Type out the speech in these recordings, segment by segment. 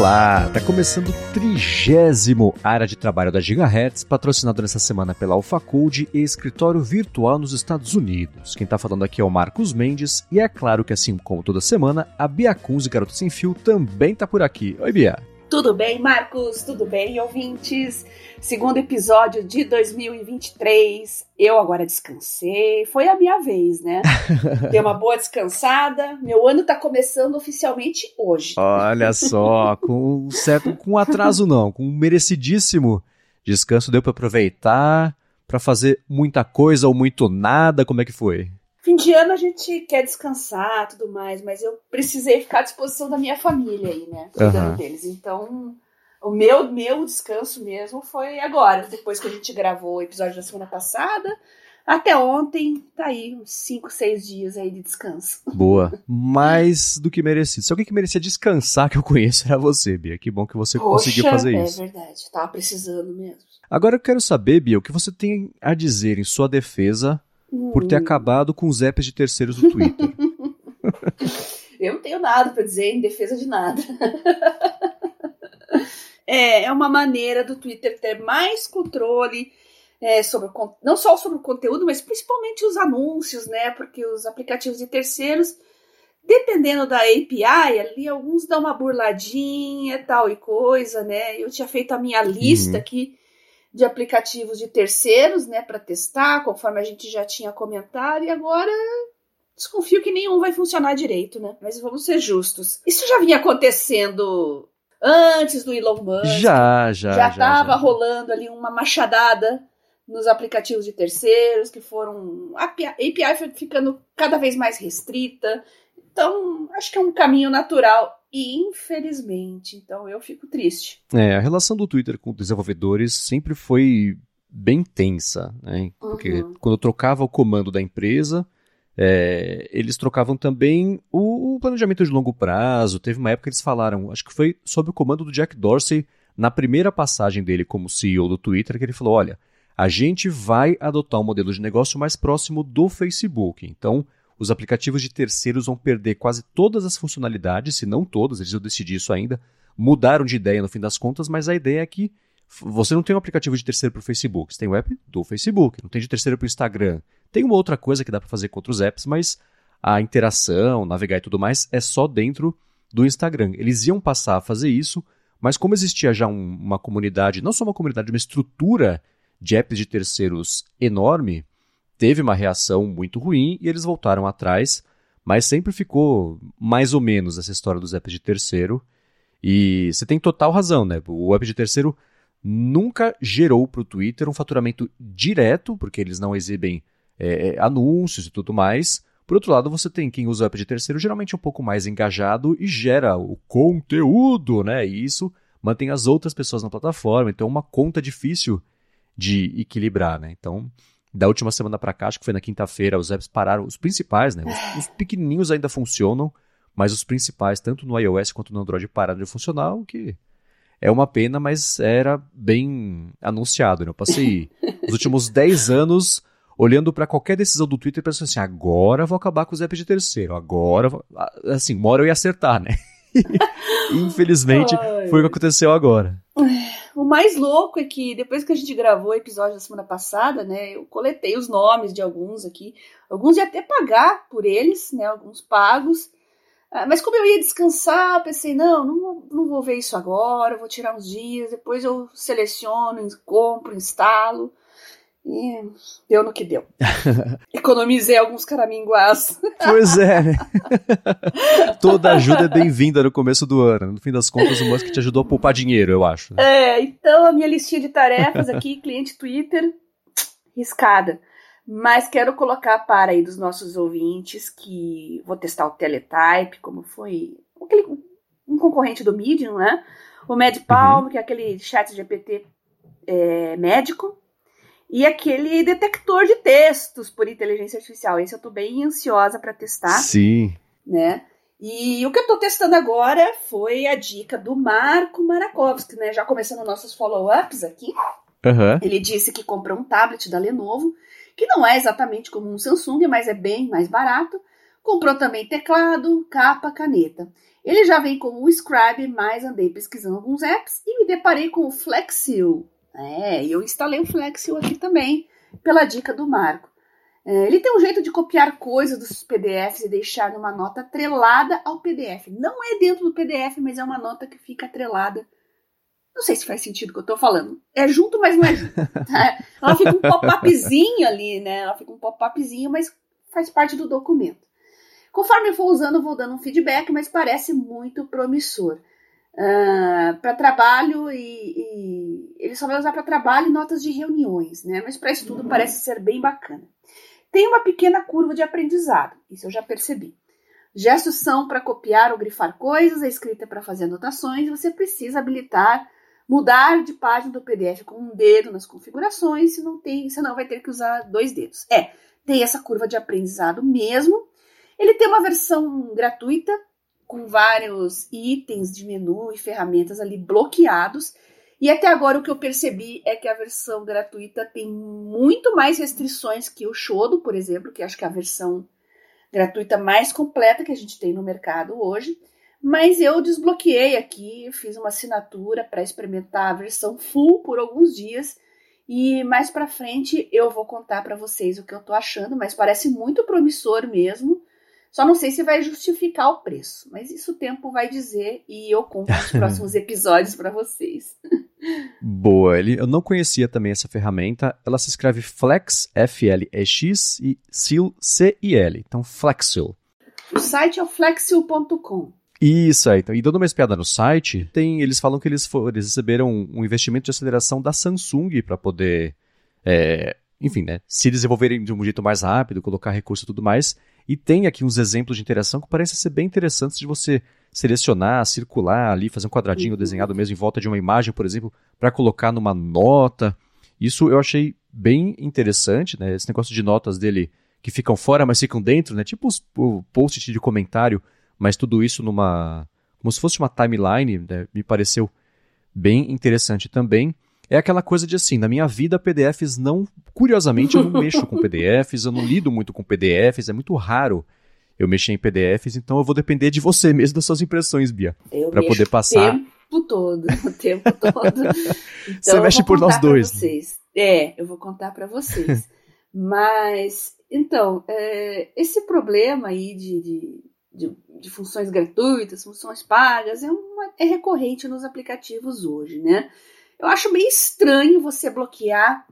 Olá, tá começando o trigésimo área de trabalho da Gigahertz, patrocinado nessa semana pela AlphaCode e escritório virtual nos Estados Unidos. Quem tá falando aqui é o Marcos Mendes e é claro que assim como toda semana, a Bia Kunz, Garota Sem Fio, também tá por aqui. Oi, Bia. Tudo bem, Marcos? Tudo bem, ouvintes? Segundo episódio de 2023. Eu agora descansei. Foi a minha vez, né? Dei uma boa descansada. Meu ano tá começando oficialmente hoje. Olha só, com certo, com atraso não, com um merecidíssimo descanso deu para aproveitar, para fazer muita coisa ou muito nada. Como é que foi? Fim de ano a gente quer descansar tudo mais, mas eu precisei ficar à disposição da minha família aí, né? Cuidando uhum. deles. Então, o meu, meu descanso mesmo foi agora, depois que a gente gravou o episódio da semana passada. Até ontem, tá aí, uns 5, 6 dias aí de descanso. Boa. Mais do que merecido. Se alguém que merecia descansar que eu conheço era você, Bia. Que bom que você Poxa, conseguiu fazer é isso. É verdade, tava precisando mesmo. Agora eu quero saber, Bia, o que você tem a dizer em sua defesa por ter hum. acabado com os apps de terceiros do Twitter. Eu não tenho nada para dizer em defesa de nada. é, é uma maneira do Twitter ter mais controle é, sobre o, não só sobre o conteúdo, mas principalmente os anúncios, né? Porque os aplicativos de terceiros, dependendo da API, ali alguns dão uma burladinha, tal e coisa, né? Eu tinha feito a minha lista uhum. aqui de aplicativos de terceiros, né, para testar, conforme a gente já tinha comentado, e agora desconfio que nenhum vai funcionar direito, né? Mas vamos ser justos. Isso já vinha acontecendo antes do Elon Musk. Já, já. Já estava rolando ali uma machadada nos aplicativos de terceiros, que foram. A API foi ficando cada vez mais restrita. Então, acho que é um caminho natural infelizmente. Então eu fico triste. É, a relação do Twitter com desenvolvedores sempre foi bem tensa, né? Porque uhum. quando trocava o comando da empresa, é, eles trocavam também o, o, planejamento de longo prazo. Teve uma época que eles falaram, acho que foi sob o comando do Jack Dorsey, na primeira passagem dele como CEO do Twitter, que ele falou: olha, a gente vai adotar um modelo de negócio mais próximo do Facebook. Então, os aplicativos de terceiros vão perder quase todas as funcionalidades, se não todas, eles vão decidir isso ainda. Mudaram de ideia no fim das contas, mas a ideia é que você não tem um aplicativo de terceiro para o Facebook, você tem o app do Facebook, não tem de terceiro para o Instagram. Tem uma outra coisa que dá para fazer com outros apps, mas a interação, navegar e tudo mais é só dentro do Instagram. Eles iam passar a fazer isso, mas como existia já um, uma comunidade, não só uma comunidade, uma estrutura de apps de terceiros enorme, teve uma reação muito ruim e eles voltaram atrás, mas sempre ficou mais ou menos essa história dos apps de terceiro. E você tem total razão, né? O app de terceiro nunca gerou para o Twitter um faturamento direto, porque eles não exibem é, é, anúncios e tudo mais. Por outro lado, você tem quem usa o app de terceiro geralmente um pouco mais engajado e gera o conteúdo, né? E isso mantém as outras pessoas na plataforma. Então é uma conta difícil de equilibrar, né? Então da última semana para cá, acho que foi na quinta-feira, os apps pararam, os principais, né? Os, os, pequenininhos ainda funcionam, mas os principais, tanto no iOS quanto no Android, pararam de funcionar, o que é uma pena, mas era bem anunciado, né? Eu passei os últimos 10 anos olhando para qualquer decisão do Twitter e pensando assim, agora vou acabar com os apps de terceiro, agora, vou... assim, uma hora eu ia acertar, né? Infelizmente, Ai. foi o que aconteceu agora. O mais louco é que depois que a gente gravou o episódio da semana passada, né, eu coletei os nomes de alguns aqui. Alguns ia até pagar por eles, né, alguns pagos. Ah, mas como eu ia descansar, pensei, não, não, não vou ver isso agora, vou tirar uns dias, depois eu seleciono, compro, instalo. E deu no que deu. Economizei alguns caraminguás. Pois é, né? Toda ajuda é bem-vinda no começo do ano. No fim das contas, o Musk te ajudou a poupar dinheiro, eu acho. Né? É, então a minha listinha de tarefas aqui, cliente Twitter, riscada. Mas quero colocar para aí dos nossos ouvintes que vou testar o Teletype, como foi aquele, um concorrente do Medium, né? O MedPalm, uhum. que é aquele chat GPT é, médico e aquele detector de textos por inteligência artificial. Esse eu estou bem ansiosa para testar. Sim. Né? E o que eu estou testando agora foi a dica do Marco Marakovsky, né? Já começando nossos follow-ups aqui. Uhum. Ele disse que comprou um tablet da Lenovo, que não é exatamente como um Samsung, mas é bem mais barato, Comprou também teclado, capa, caneta. Ele já vem com o Scribe, mas andei pesquisando alguns apps e me deparei com o Flexil. É, eu instalei o Flexil aqui também, pela dica do Marco. É, ele tem um jeito de copiar coisas dos PDFs e deixar uma nota atrelada ao PDF. Não é dentro do PDF, mas é uma nota que fica atrelada. Não sei se faz sentido o que eu tô falando. É junto, mas não é junto. Tá? Ela fica um pop-upzinho ali, né? Ela fica um pop-upzinho, mas faz parte do documento. Conforme eu for usando, eu vou dando um feedback, mas parece muito promissor. Uh, ah, para trabalho e, e, ele só vai usar para trabalho e notas de reuniões, né? Mas para estudo uhum. parece ser bem bacana. Tem uma pequena curva de aprendizado, isso eu já percebi. Gestos são para copiar ou grifar coisas, a escrita é para fazer anotações, e você precisa habilitar, mudar de página do PDF com um dedo nas configurações, se não tem, senão vai ter que usar dois dedos. É, tem essa curva de aprendizado mesmo. Ele tem uma versão gratuita com vários itens de menu e ferramentas ali bloqueados e até agora o que eu percebi é que a versão gratuita tem muito mais restrições que o Shodo, por exemplo, que acho que é a versão gratuita mais completa que a gente tem no mercado hoje. Mas eu desbloqueei aqui, fiz uma assinatura para experimentar a versão full por alguns dias e mais para frente eu vou contar para vocês o que eu tô achando, mas parece muito promissor mesmo. Só não sei se vai justificar o preço, mas isso o tempo vai dizer e eu conto nos próximos episódios para vocês. Boa, eu não conhecia também essa ferramenta. Ela se escreve Flex, F-L-E-X e Seal, C-I-L. Então, Flexil. O site é o flexil.com. Isso aí. Então, e dando uma espiada no site, tem, eles falam que eles, for, eles receberam um investimento de aceleração da Samsung para poder, é, enfim, né, se desenvolverem de um jeito mais rápido, colocar recurso e tudo mais. E tem aqui uns exemplos de interação que parecem ser bem interessantes de você selecionar, circular ali, fazer um quadradinho uhum. desenhado mesmo em volta de uma imagem, por exemplo, para colocar numa nota. Isso eu achei bem interessante, né? Esse negócio de notas dele que ficam fora, mas ficam dentro, né? Tipo o post de comentário, mas tudo isso numa. como se fosse uma timeline, né? me pareceu bem interessante também. É aquela coisa de assim, na minha vida PDFs não. Curiosamente, eu não mexo com PDFs, eu não lido muito com PDFs, é muito raro eu mexer em PDFs, então eu vou depender de você mesmo, das suas impressões, Bia. Para poder passar. O tempo todo, o tempo todo. Então, você mexe por nós dois. Vocês. É, eu vou contar para vocês. Mas, então, é, esse problema aí de, de, de, de, funções gratuitas, funções pagas, é, uma, é recorrente nos aplicativos hoje, né? Eu acho meio estranho você bloquear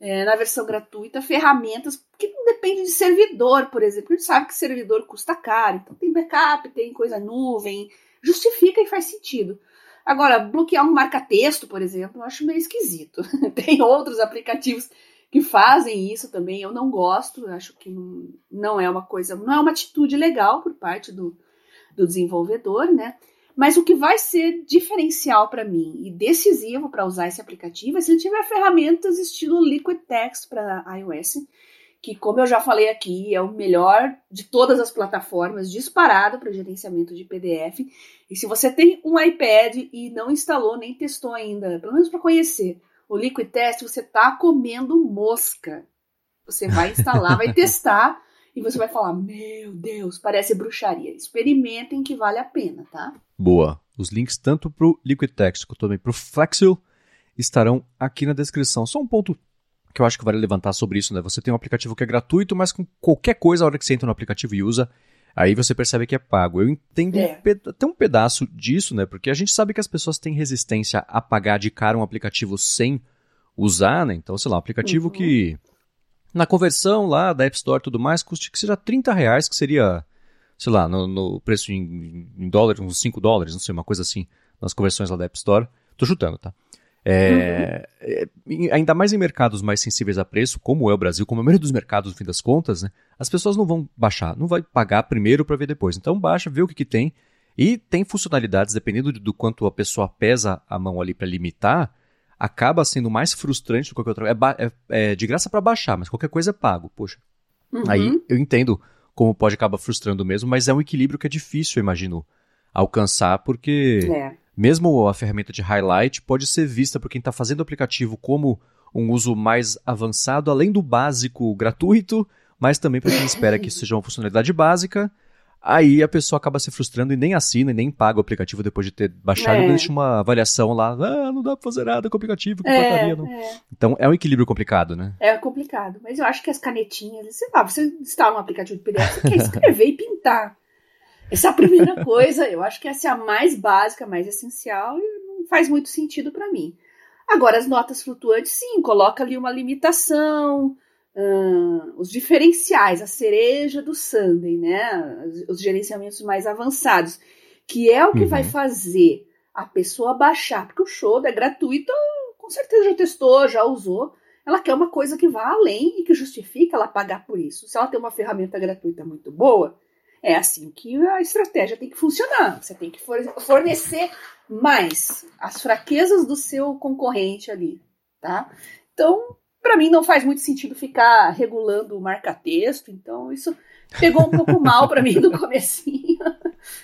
é, na versão gratuita ferramentas que não depende de servidor, por exemplo. A gente sabe que servidor custa caro, então tem backup, tem coisa nuvem, justifica e faz sentido. Agora, bloquear um marca-texto, por exemplo, eu acho meio esquisito. tem outros aplicativos que fazem isso também, eu não gosto, acho que não, não é uma coisa, não é uma atitude legal por parte do, do desenvolvedor, né? Mas o que vai ser diferencial para mim e decisivo para usar esse aplicativo é se ele tiver ferramentas estilo Liquid Text para iOS, que, como eu já falei aqui, é o melhor de todas as plataformas, disparado para gerenciamento de PDF. E se você tem um iPad e não instalou nem testou ainda, pelo menos para conhecer o Liquid Text, você está comendo mosca. Você vai instalar, vai testar e você vai falar: Meu Deus, parece bruxaria. Experimentem que vale a pena, tá? Boa. Os links tanto para o Liquid Text quanto também para o Flexil estarão aqui na descrição. Só um ponto que eu acho que vale levantar sobre isso, né? Você tem um aplicativo que é gratuito, mas com qualquer coisa, a hora que você entra no aplicativo e usa, aí você percebe que é pago. Eu entendo é. até um pedaço disso, né? Porque a gente sabe que as pessoas têm resistência a pagar de cara um aplicativo sem usar, né? Então, sei lá, um aplicativo uhum. que na conversão lá da App Store e tudo mais, custe que seja 30 reais, que seria, sei lá, no, no preço em, em dólares, uns 5 dólares, não sei, uma coisa assim, nas conversões lá da App Store. Tô chutando, tá? É, uhum. é, ainda mais em mercados mais sensíveis a preço, como é o Brasil, como é a maioria dos mercados, no fim das contas, né, as pessoas não vão baixar, não vai pagar primeiro para ver depois. Então baixa, vê o que, que tem. E tem funcionalidades, dependendo do quanto a pessoa pesa a mão ali para limitar, acaba sendo mais frustrante do que qualquer outra. É, é, é de graça para baixar, mas qualquer coisa é pago. Poxa. Uhum. Aí eu entendo como pode acabar frustrando mesmo, mas é um equilíbrio que é difícil, eu imagino, alcançar, porque é. mesmo a ferramenta de highlight pode ser vista por quem está fazendo o aplicativo como um uso mais avançado, além do básico gratuito, mas também para quem espera que seja uma funcionalidade básica Aí a pessoa acaba se frustrando e nem assina e nem paga o aplicativo depois de ter baixado é. e deixa uma avaliação lá. Ah, não dá pra fazer nada com o aplicativo, que é, porcaria. Não. É. Então é um equilíbrio complicado, né? É complicado. Mas eu acho que as canetinhas, sei lá, você instala um aplicativo de PDF, você quer escrever e pintar. Essa é a primeira coisa, eu acho que essa é a mais básica, mais essencial e não faz muito sentido para mim. Agora, as notas flutuantes, sim, coloca ali uma limitação, uh, os diferenciais, a cereja do Sunday, né? Os gerenciamentos mais avançados, que é o que uhum. vai fazer a pessoa baixar, porque o show é gratuito, com certeza já testou, já usou. Ela quer uma coisa que vá além e que justifique ela pagar por isso. Se ela tem uma ferramenta gratuita muito boa, é assim que a estratégia tem que funcionar. Você tem que fornecer mais as fraquezas do seu concorrente ali, tá? Então, para mim não faz muito sentido ficar regulando o marca-texto, então isso pegou um pouco mal para mim no comecinho.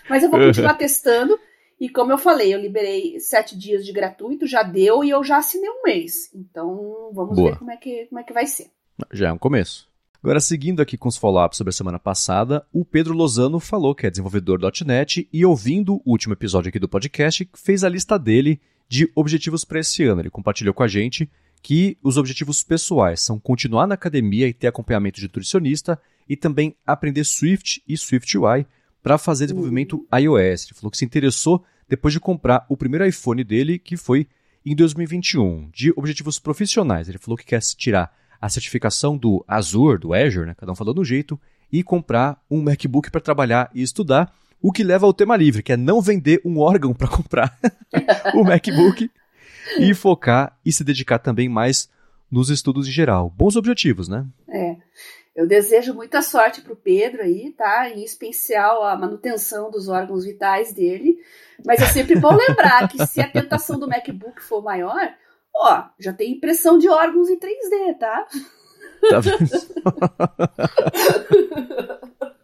Mas eu vou continuar testando. E como eu falei, eu liberei sete dias de gratuito, já deu e eu já assinei um mês. Então vamos Boa. ver como é, que, como é que vai ser. Já é um começo. Agora, seguindo aqui com os follow-ups sobre a semana passada, o Pedro Lozano falou que é desenvolvedor .NET e ouvindo o último episódio aqui do podcast, fez a lista dele de objetivos para esse ano. Ele compartilhou com a gente que os objetivos pessoais são continuar na academia e ter acompanhamento de nutricionista e também aprender Swift e SwiftUI para fazer desenvolvimento iOS. Ele falou que se interessou depois de comprar o primeiro iPhone dele, que foi em 2021. De objetivos profissionais, ele falou que quer se tirar a certificação do Azure, do Azure, né? cada um falando um jeito, e comprar um MacBook para trabalhar e estudar, o que leva ao tema livre, que é não vender um órgão para comprar o MacBook e focar e se dedicar também mais nos estudos em geral. Bons objetivos, né? É. Eu desejo muita sorte para o Pedro aí, tá? Em especial a manutenção dos órgãos vitais dele. Mas é sempre bom lembrar que se a tentação do MacBook for maior, ó, já tem impressão de órgãos em 3D, tá? Tá vendo?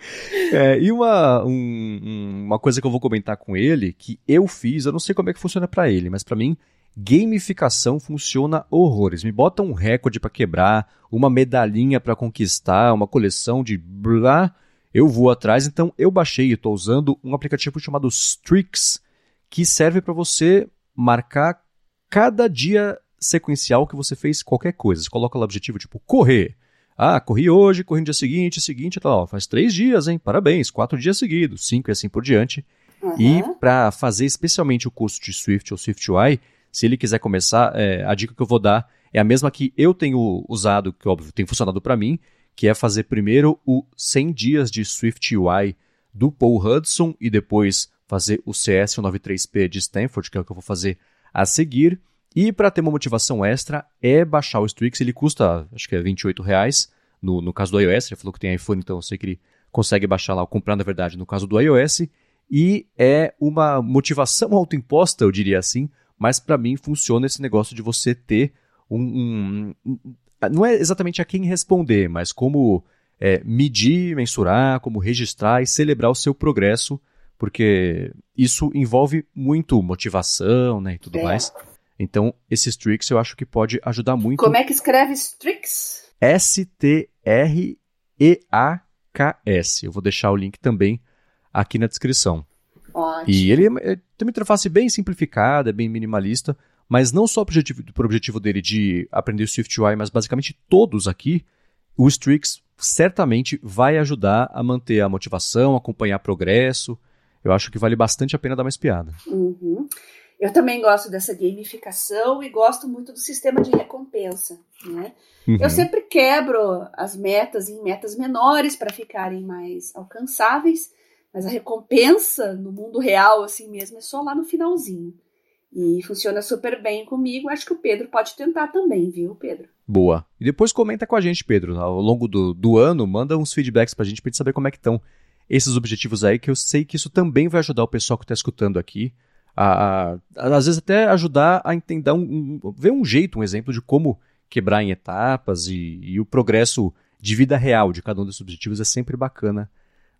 É, e uma, um, uma coisa que eu vou comentar com ele, que eu fiz, eu não sei como é que funciona para ele, mas para mim, gamificação funciona horrores. Me bota um recorde para quebrar, uma medalhinha para conquistar, uma coleção de blá, eu vou atrás. Então eu baixei e estou usando um aplicativo chamado Strix, que serve para você marcar cada dia sequencial que você fez qualquer coisa. Você coloca lá o objetivo tipo correr. Ah, corri hoje, corri no dia seguinte, seguinte, tal. Faz três dias, hein? Parabéns, quatro dias seguidos, cinco e assim por diante. Uhum. E para fazer especialmente o curso de Swift ou SwiftUI, se ele quiser começar, é, a dica que eu vou dar é a mesma que eu tenho usado, que óbvio tem funcionado para mim, que é fazer primeiro o 100 dias de SwiftUI do Paul Hudson e depois fazer o CS93P de Stanford, que é o que eu vou fazer a seguir. E para ter uma motivação extra é baixar o Strix, ele custa acho que é 28 reais no, no caso do iOS, ele falou que tem iPhone, então eu sei que ele consegue baixar lá, ou comprar na verdade no caso do iOS, e é uma motivação autoimposta, eu diria assim, mas para mim funciona esse negócio de você ter um, um, um, não é exatamente a quem responder, mas como é, medir, mensurar, como registrar e celebrar o seu progresso, porque isso envolve muito motivação, né, e tudo é. mais. Então, esse Strix eu acho que pode ajudar muito. Como é que escreve Strix? S-T-R-E-A-K-S. Eu vou deixar o link também aqui na descrição. Ótimo. E ele é, tem uma interface bem simplificada, é bem minimalista, mas não só para o objetivo, objetivo dele de aprender SwiftUI, mas basicamente todos aqui, o Strix certamente vai ajudar a manter a motivação, acompanhar progresso. Eu acho que vale bastante a pena dar uma espiada. Uhum. Eu também gosto dessa gamificação e gosto muito do sistema de recompensa. Né? Uhum. Eu sempre quebro as metas em metas menores para ficarem mais alcançáveis, mas a recompensa no mundo real, assim mesmo, é só lá no finalzinho. E funciona super bem comigo. Acho que o Pedro pode tentar também, viu, Pedro? Boa. E depois comenta com a gente, Pedro. Ao longo do, do ano, manda uns feedbacks pra gente pra gente saber como é que estão esses objetivos aí, que eu sei que isso também vai ajudar o pessoal que está escutando aqui a, a, às vezes até ajudar a entender, um, um, ver um jeito, um exemplo de como quebrar em etapas e, e o progresso de vida real de cada um desses objetivos é sempre bacana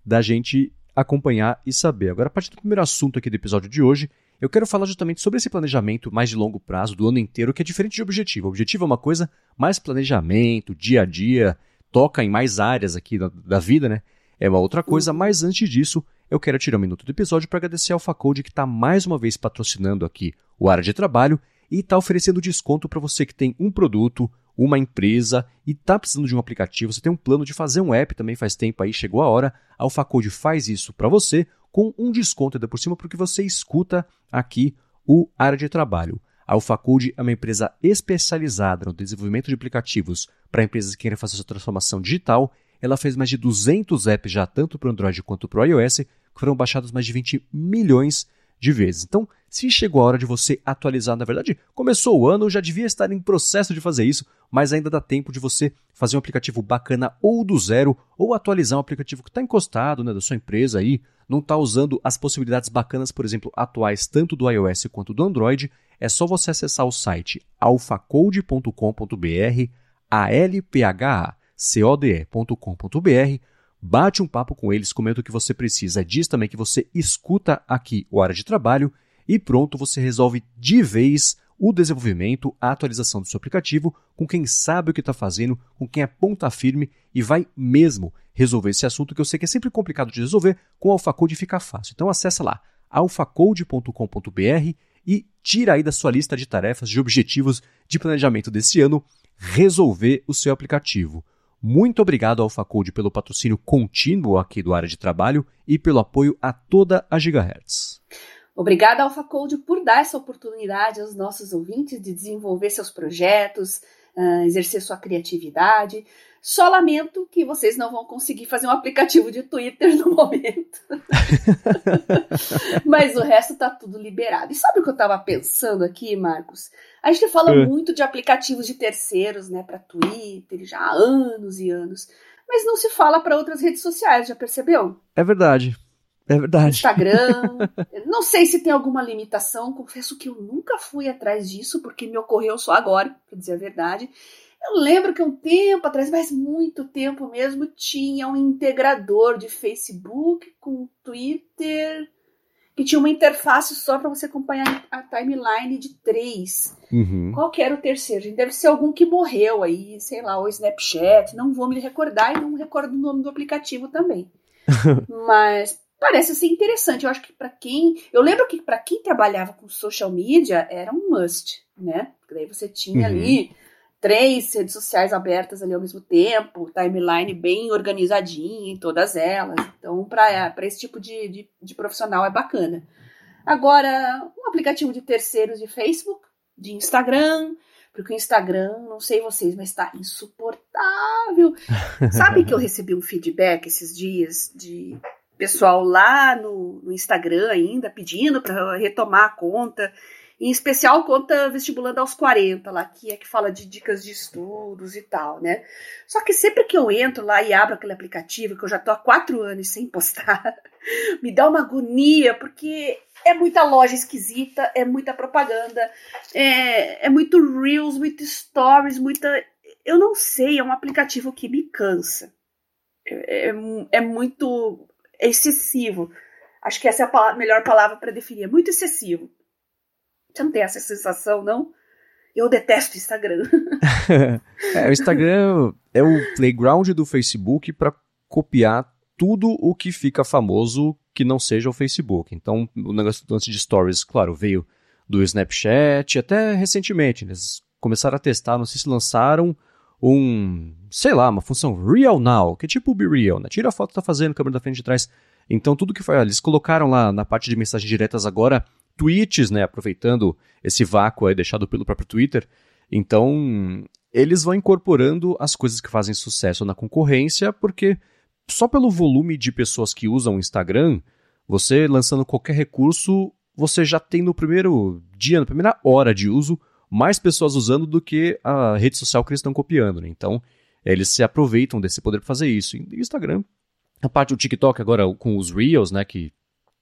da gente acompanhar e saber. Agora, a partir do primeiro assunto aqui do episódio de hoje, eu quero falar justamente sobre esse planejamento mais de longo prazo, do ano inteiro, que é diferente de objetivo. O objetivo é uma coisa mais planejamento, dia a dia, toca em mais áreas aqui da, da vida, né? é uma outra coisa, mas antes disso, eu quero tirar um minuto do episódio para agradecer ao Facode que está mais uma vez patrocinando aqui o Área de Trabalho e está oferecendo desconto para você que tem um produto, uma empresa e está precisando de um aplicativo, você tem um plano de fazer um app também faz tempo aí, chegou a hora, a AlphaCode faz isso para você com um desconto ainda por cima porque você escuta aqui o Área de Trabalho. A AlphaCode é uma empresa especializada no desenvolvimento de aplicativos para empresas que querem fazer sua transformação digital. Ela fez mais de 200 apps já, tanto para o Android quanto para o iOS, foram baixados mais de 20 milhões de vezes. Então, se chegou a hora de você atualizar, na verdade, começou o ano, já devia estar em processo de fazer isso, mas ainda dá tempo de você fazer um aplicativo bacana ou do zero, ou atualizar um aplicativo que está encostado né, da sua empresa aí, não está usando as possibilidades bacanas, por exemplo, atuais tanto do iOS quanto do Android, é só você acessar o site alphacode.com.br, A-L-P-H-A code.com.br, bate um papo com eles, comenta o que você precisa, diz também que você escuta aqui o área de trabalho e pronto, você resolve de vez o desenvolvimento, a atualização do seu aplicativo com quem sabe o que está fazendo, com quem é ponta firme e vai mesmo resolver esse assunto que eu sei que é sempre complicado de resolver, com o AlphaCode fica fácil. Então acessa lá alphacode.com.br e tira aí da sua lista de tarefas, de objetivos de planejamento desse ano, resolver o seu aplicativo. Muito obrigado ao Facode pelo patrocínio contínuo aqui do área de trabalho e pelo apoio a toda a Gigahertz. Obrigada ao Facode por dar essa oportunidade aos nossos ouvintes de desenvolver seus projetos, uh, exercer sua criatividade. Só lamento que vocês não vão conseguir fazer um aplicativo de Twitter no momento. Mas o resto tá tudo liberado. E sabe o que eu tava pensando aqui, Marcos? A gente fala é. muito de aplicativos de terceiros, né, para Twitter, já há anos e anos. Mas não se fala para outras redes sociais, já percebeu? É verdade. É verdade. Instagram. não sei se tem alguma limitação. Confesso que eu nunca fui atrás disso, porque me ocorreu só agora, para dizer a verdade. Eu lembro que um tempo atrás, mas muito tempo mesmo, tinha um integrador de Facebook com Twitter que tinha uma interface só para você acompanhar a timeline de três. Uhum. Qual que era o terceiro? Deve ser algum que morreu aí, sei lá, o Snapchat, não vou me recordar e não recordo o nome do aplicativo também. Mas parece ser interessante. Eu acho que para quem, eu lembro que para quem trabalhava com social media era um must, né? Porque daí você tinha uhum. ali três redes sociais abertas ali ao mesmo tempo, timeline bem organizadinha em todas elas. Então, para esse tipo de, de, de, profissional é bacana. Agora, um aplicativo de terceiros de Facebook, de Instagram, porque o Instagram, não sei vocês, mas está insuportável. Sabe que eu recebi um feedback esses dias de pessoal lá no, no Instagram ainda pedindo para retomar a conta em especial conta vestibulando aos 40 lá, que é que fala de dicas de estudos e tal, né? Só que sempre que eu entro lá e abro aquele aplicativo, que eu já tô há quatro anos sem postar, me dá uma agonia, porque é muita loja esquisita, é muita propaganda, é, é muito Reels, muito Stories, muita. Eu não sei, é um aplicativo que me cansa. É, é, é muito. É excessivo. Acho que essa é a melhor palavra para definir. É muito excessivo. Você não tem essa sensação, não? Eu detesto o Instagram. é, o Instagram é o playground do Facebook para copiar tudo o que fica famoso que não seja o Facebook. Então, o negócio lance de stories, claro, veio do Snapchat, até recentemente. Eles começaram a testar, não sei se lançaram um, sei lá, uma função Real Now, que é tipo o Be Real, né? Tira a foto que tá fazendo, câmera da frente de trás. Então, tudo que foi, eles colocaram lá na parte de mensagens diretas agora tweets, né, aproveitando esse vácuo aí deixado pelo próprio Twitter. Então, eles vão incorporando as coisas que fazem sucesso na concorrência, porque só pelo volume de pessoas que usam o Instagram, você lançando qualquer recurso, você já tem no primeiro dia, na primeira hora de uso, mais pessoas usando do que a rede social que eles estão copiando. Né? Então, eles se aproveitam desse poder para fazer isso. E o Instagram, a parte do TikTok agora com os Reels, né, que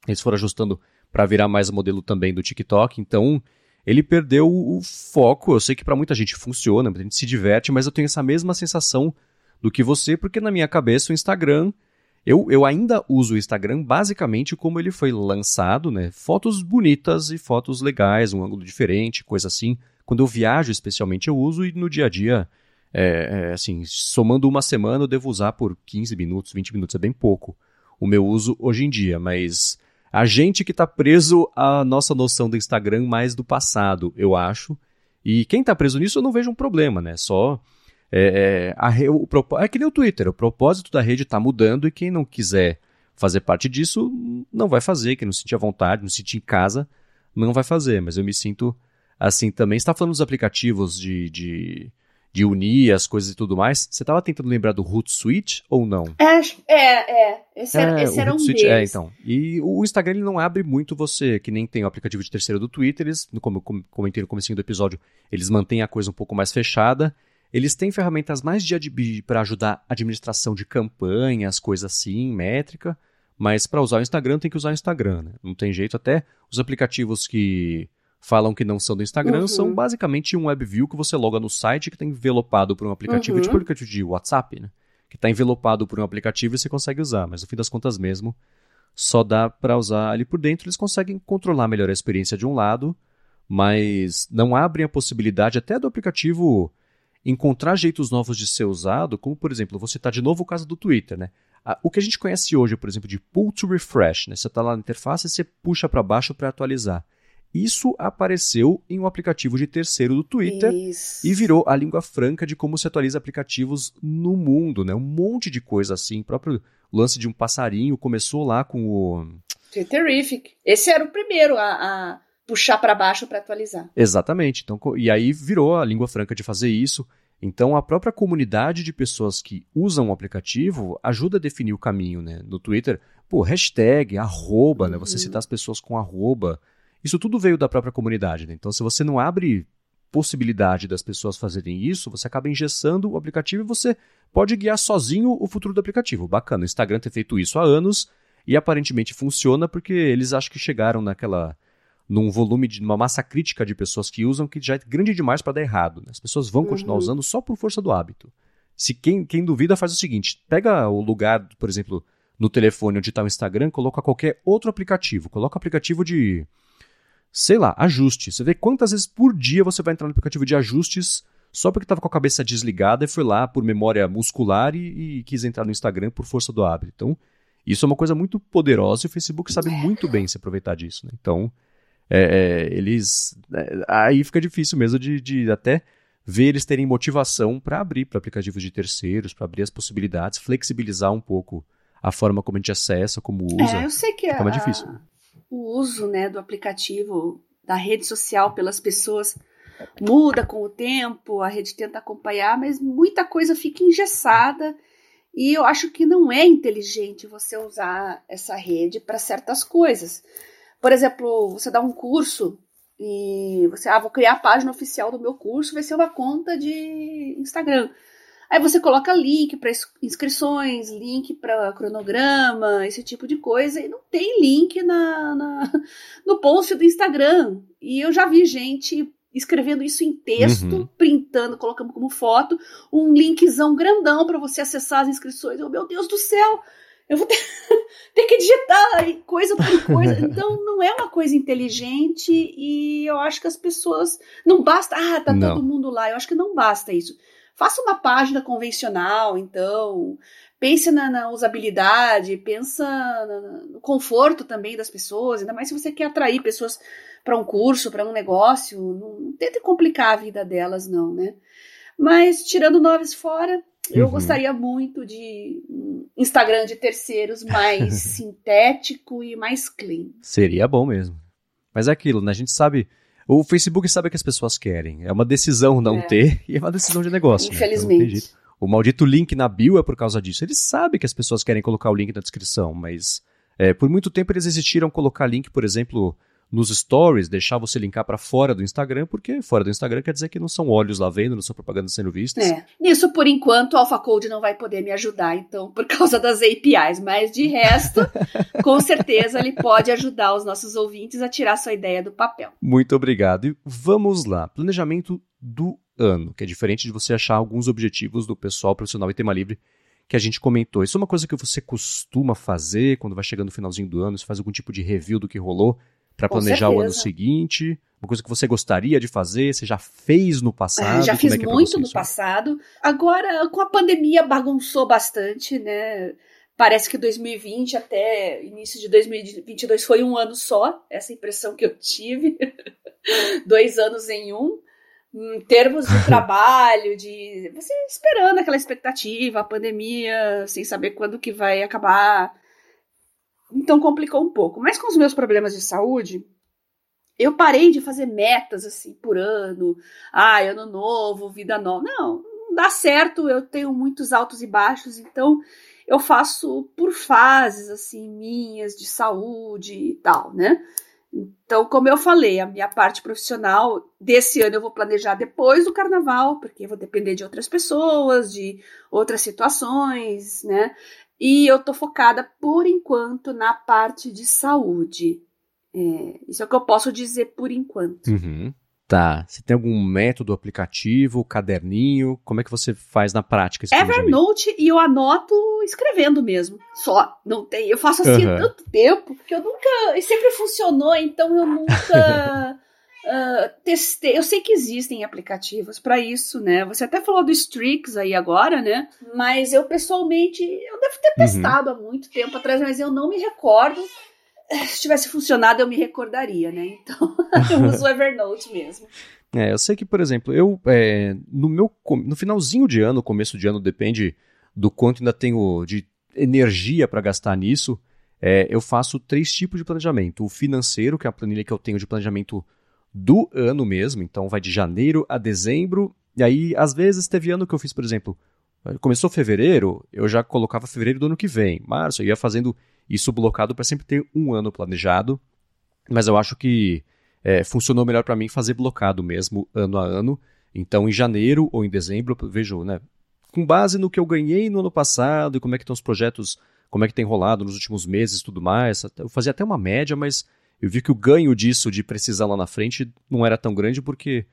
eles foram ajustando para virar mais modelo também do TikTok. Então, ele perdeu o foco. Eu sei que para muita gente funciona, muita gente se diverte, mas eu tenho essa mesma sensação do que você, porque na minha cabeça o Instagram, eu, eu ainda uso o Instagram basicamente como ele foi lançado, né? Fotos bonitas e fotos legais, um ângulo diferente, coisa assim. Quando eu viajo, especialmente, eu uso e no dia a dia é, é, assim, somando uma semana, eu devo usar por 15 minutos, 20 minutos, é bem pouco o meu uso hoje em dia, mas a gente que está preso à nossa noção do Instagram mais do passado, eu acho. E quem está preso nisso, eu não vejo um problema, né? Só. É, é, a, o, é que nem o Twitter, o propósito da rede está mudando e quem não quiser fazer parte disso não vai fazer, quem não se sentir à vontade, não se sentir em casa, não vai fazer. Mas eu me sinto assim também. Você está falando dos aplicativos de, de de unir as coisas e tudo mais. Você estava tentando lembrar do Hootsuite ou não? É, é, é. Esse era, é, esse era um deles. É, então. E o Instagram ele não abre muito você, que nem tem o aplicativo de terceiro do Twitter, eles, como eu comentei no começo do episódio, eles mantêm a coisa um pouco mais fechada. Eles têm ferramentas mais de para ajudar a administração de campanhas, coisas assim, métrica, mas para usar o Instagram tem que usar o Instagram, né? Não tem jeito, até os aplicativos que falam que não são do Instagram uhum. são basicamente um WebView que você loga no site que está envelopado por um aplicativo, uhum. tipo o aplicativo de WhatsApp, né? Que está envelopado por um aplicativo e você consegue usar, mas no fim das contas mesmo, só dá para usar ali por dentro. Eles conseguem controlar melhor a experiência de um lado, mas não abrem a possibilidade até do aplicativo encontrar jeitos novos de ser usado, como por exemplo, você está de novo o caso do Twitter, né? O que a gente conhece hoje, por exemplo, de pull to refresh, né? Você está lá na interface e você puxa para baixo para atualizar. Isso apareceu em um aplicativo de terceiro do Twitter Isso. e virou a língua franca de como se atualiza aplicativos no mundo, né? Um monte de coisa assim. O próprio lance de um passarinho começou lá com o. Twitterific. Esse era o primeiro a, a puxar para baixo para atualizar. Exatamente. Então, e aí virou a língua franca de fazer isso. Então, a própria comunidade de pessoas que usam o aplicativo ajuda a definir o caminho, né? No Twitter, pô, hashtag, arroba, uhum. né? Você uhum. citar as pessoas com arroba. Isso tudo veio da própria comunidade. Né? Então, se você não abre possibilidade das pessoas fazerem isso, você acaba engessando o aplicativo e você pode guiar sozinho o futuro do aplicativo. Bacana, o Instagram tem feito isso há anos e aparentemente funciona porque eles acham que chegaram naquela num volume de uma massa crítica de pessoas que usam que já é grande demais para dar errado. Né? As pessoas vão continuar uhum. usando só por força do hábito. Se quem, quem duvida faz o seguinte, pega o lugar, por exemplo, no telefone onde está o Instagram, coloca qualquer outro aplicativo, coloca aplicativo de sei lá, ajuste. Você vê quantas vezes por dia você vai entrar no aplicativo de ajustes só porque estava com a cabeça desligada e foi lá por memória muscular e, e, quis entrar no Instagram por força do hábito. Então, isso é uma coisa muito poderosa e o Facebook sabe muito bem se aproveitar disso. Né? Então, é, é, eles. É, aí fica difícil mesmo de, de até ver eles terem motivação para abrir para aplicativos de terceiros, para abrir as possibilidades, flexibilizar um pouco a forma como a gente acessa, como usa. É, eu sei que fica mais difícil o uso né, do aplicativo, da rede social pelas pessoas muda com o tempo, a rede tenta acompanhar, mas muita coisa fica engessada e eu acho que não é inteligente você usar essa rede para certas coisas. Por exemplo, você dá um curso e você, ah, vou criar a página oficial do meu curso, vai ser uma conta de Instagram. Aí você coloca link para inscrições, link para cronograma, esse tipo de coisa, e não tem link na, na, no post do Instagram. E eu já vi gente escrevendo isso em texto, uhum. printando, colocando como foto, um linkzão grandão para você acessar as inscrições. Oh, meu Deus do céu! Eu vou ter, ter que digitar coisa por coisa. Então, não é uma coisa inteligente e eu acho que as pessoas. Não basta. Ah, tá não. todo mundo lá. Eu acho que não basta isso. Faça uma página convencional, então. Pense na, na usabilidade, pensa no conforto também das pessoas, ainda mais se você quer atrair pessoas para um curso, para um negócio. Não, não tente complicar a vida delas, não, né? Mas, tirando noves fora, eu uhum. gostaria muito de um Instagram de terceiros mais sintético e mais clean. Seria bom mesmo. Mas é aquilo, né? A gente sabe o Facebook sabe o que as pessoas querem. É uma decisão não é. ter e é uma decisão de negócio. Infelizmente. Né? Então, o maldito link na bio é por causa disso. Eles sabem que as pessoas querem colocar o link na descrição, mas é, por muito tempo eles existiram colocar link, por exemplo, nos stories, deixar você linkar para fora do Instagram, porque fora do Instagram quer dizer que não são olhos lá vendo, não são propagandas sendo vistas. É. Nisso, por enquanto, o AlphaCode não vai poder me ajudar, então, por causa das APIs, mas de resto, com certeza ele pode ajudar os nossos ouvintes a tirar sua ideia do papel. Muito obrigado. E vamos lá. Planejamento do ano, que é diferente de você achar alguns objetivos do pessoal profissional e tema livre que a gente comentou. Isso é uma coisa que você costuma fazer quando vai chegando no finalzinho do ano, você faz algum tipo de review do que rolou para planejar o ano seguinte? Uma coisa que você gostaria de fazer? Você já fez no passado? É, já fiz é muito no passado. Agora, com a pandemia, bagunçou bastante, né? Parece que 2020 até início de 2022 foi um ano só, essa impressão que eu tive. Dois anos em um. Em termos de trabalho, de você esperando aquela expectativa, a pandemia, sem saber quando que vai acabar. Então complicou um pouco. Mas com os meus problemas de saúde, eu parei de fazer metas assim por ano. Ah, ano novo, vida nova. Não, não dá certo. Eu tenho muitos altos e baixos, então eu faço por fases assim minhas de saúde e tal, né? Então, como eu falei, a minha parte profissional desse ano eu vou planejar depois do carnaval, porque eu vou depender de outras pessoas, de outras situações, né? E eu tô focada por enquanto na parte de saúde. É, isso é o que eu posso dizer por enquanto. Uhum. Tá. Você tem algum método, aplicativo, caderninho? Como é que você faz na prática esse Evernote e eu anoto escrevendo mesmo. Só. Não tem. Eu faço assim uhum. há tanto tempo que eu nunca. E sempre funcionou, então eu nunca. Uh, testei. Eu sei que existem aplicativos para isso, né? Você até falou do Strix aí agora, né? Mas eu pessoalmente, eu devo ter uhum. testado uhum. há muito tempo atrás, mas eu não me recordo se tivesse funcionado, eu me recordaria, né? Então, eu uso o Evernote mesmo. É, eu sei que, por exemplo, eu é, no meu no finalzinho de ano, começo de ano, depende do quanto ainda tenho de energia para gastar nisso. É, eu faço três tipos de planejamento: o financeiro, que é a planilha que eu tenho de planejamento do ano mesmo, então vai de janeiro a dezembro. E aí, às vezes, teve ano que eu fiz, por exemplo, começou fevereiro, eu já colocava fevereiro do ano que vem, março, eu ia fazendo isso blocado para sempre ter um ano planejado. Mas eu acho que é, funcionou melhor para mim fazer blocado mesmo, ano a ano. Então, em janeiro ou em dezembro, vejo, né, com base no que eu ganhei no ano passado e como é que estão os projetos, como é que tem rolado nos últimos meses e tudo mais. Eu fazia até uma média, mas eu vi que o ganho disso de precisão lá na frente não era tão grande porque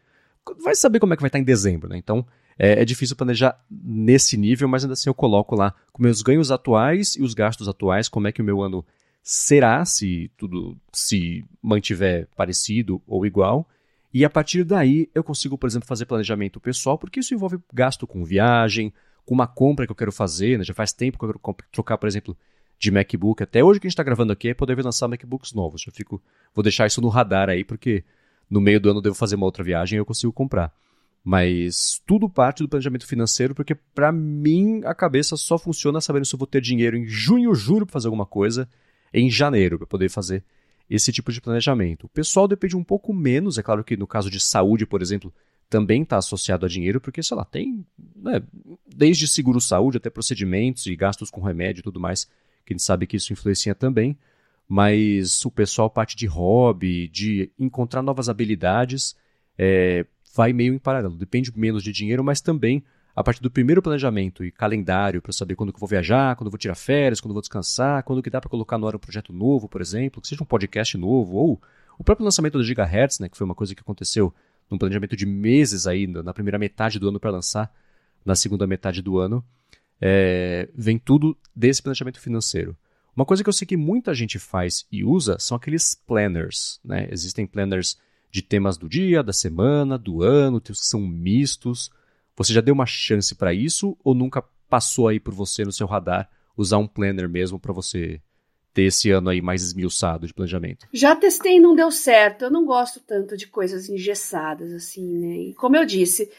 vai saber como é que vai estar em dezembro, né? Então, é, é, difícil planejar nesse nível, mas ainda assim eu coloco lá com meus ganhos atuais e os gastos atuais, como é que o meu ano será, se tudo se mantiver parecido ou igual. E a partir daí eu consigo, por exemplo, fazer planejamento pessoal, porque isso envolve gasto com viagem, com uma compra que eu quero fazer, né? já faz tempo que eu quero trocar, por exemplo, de MacBook. Até hoje que a gente está gravando aqui é poder lançar MacBooks novos. Já fico, vou deixar isso no radar aí, porque no meio do ano eu devo fazer uma outra viagem e eu consigo comprar. Mas tudo parte do planejamento financeiro, porque para mim a cabeça só funciona sabendo se eu vou ter dinheiro em junho, julho para fazer alguma coisa, em janeiro para poder fazer esse tipo de planejamento. O pessoal depende um pouco menos, é claro que no caso de saúde, por exemplo, também está associado a dinheiro, porque, sei lá, tem né, desde seguro-saúde até procedimentos e gastos com remédio e tudo mais, que a gente sabe que isso influencia também, mas o pessoal parte de hobby, de encontrar novas habilidades, é, vai meio em paralelo. Depende menos de dinheiro, mas também a partir do primeiro planejamento e calendário para saber quando que eu vou viajar, quando eu vou tirar férias, quando eu vou descansar, quando que dá para colocar no ar um projeto novo, por exemplo, que seja um podcast novo, ou o próprio lançamento do Gigahertz, né, que foi uma coisa que aconteceu num planejamento de meses ainda, na primeira metade do ano para lançar, na segunda metade do ano, é, vem tudo desse planejamento financeiro. Uma coisa que eu sei que muita gente faz e usa são aqueles planners. Né? Existem planners de temas do dia, da semana, do ano, que são mistos. Você já deu uma chance para isso ou nunca passou aí por você no seu radar usar um planner mesmo para você ter esse ano aí mais esmiuçado de planejamento? Já testei e não deu certo. Eu não gosto tanto de coisas engessadas assim, né? E como eu disse,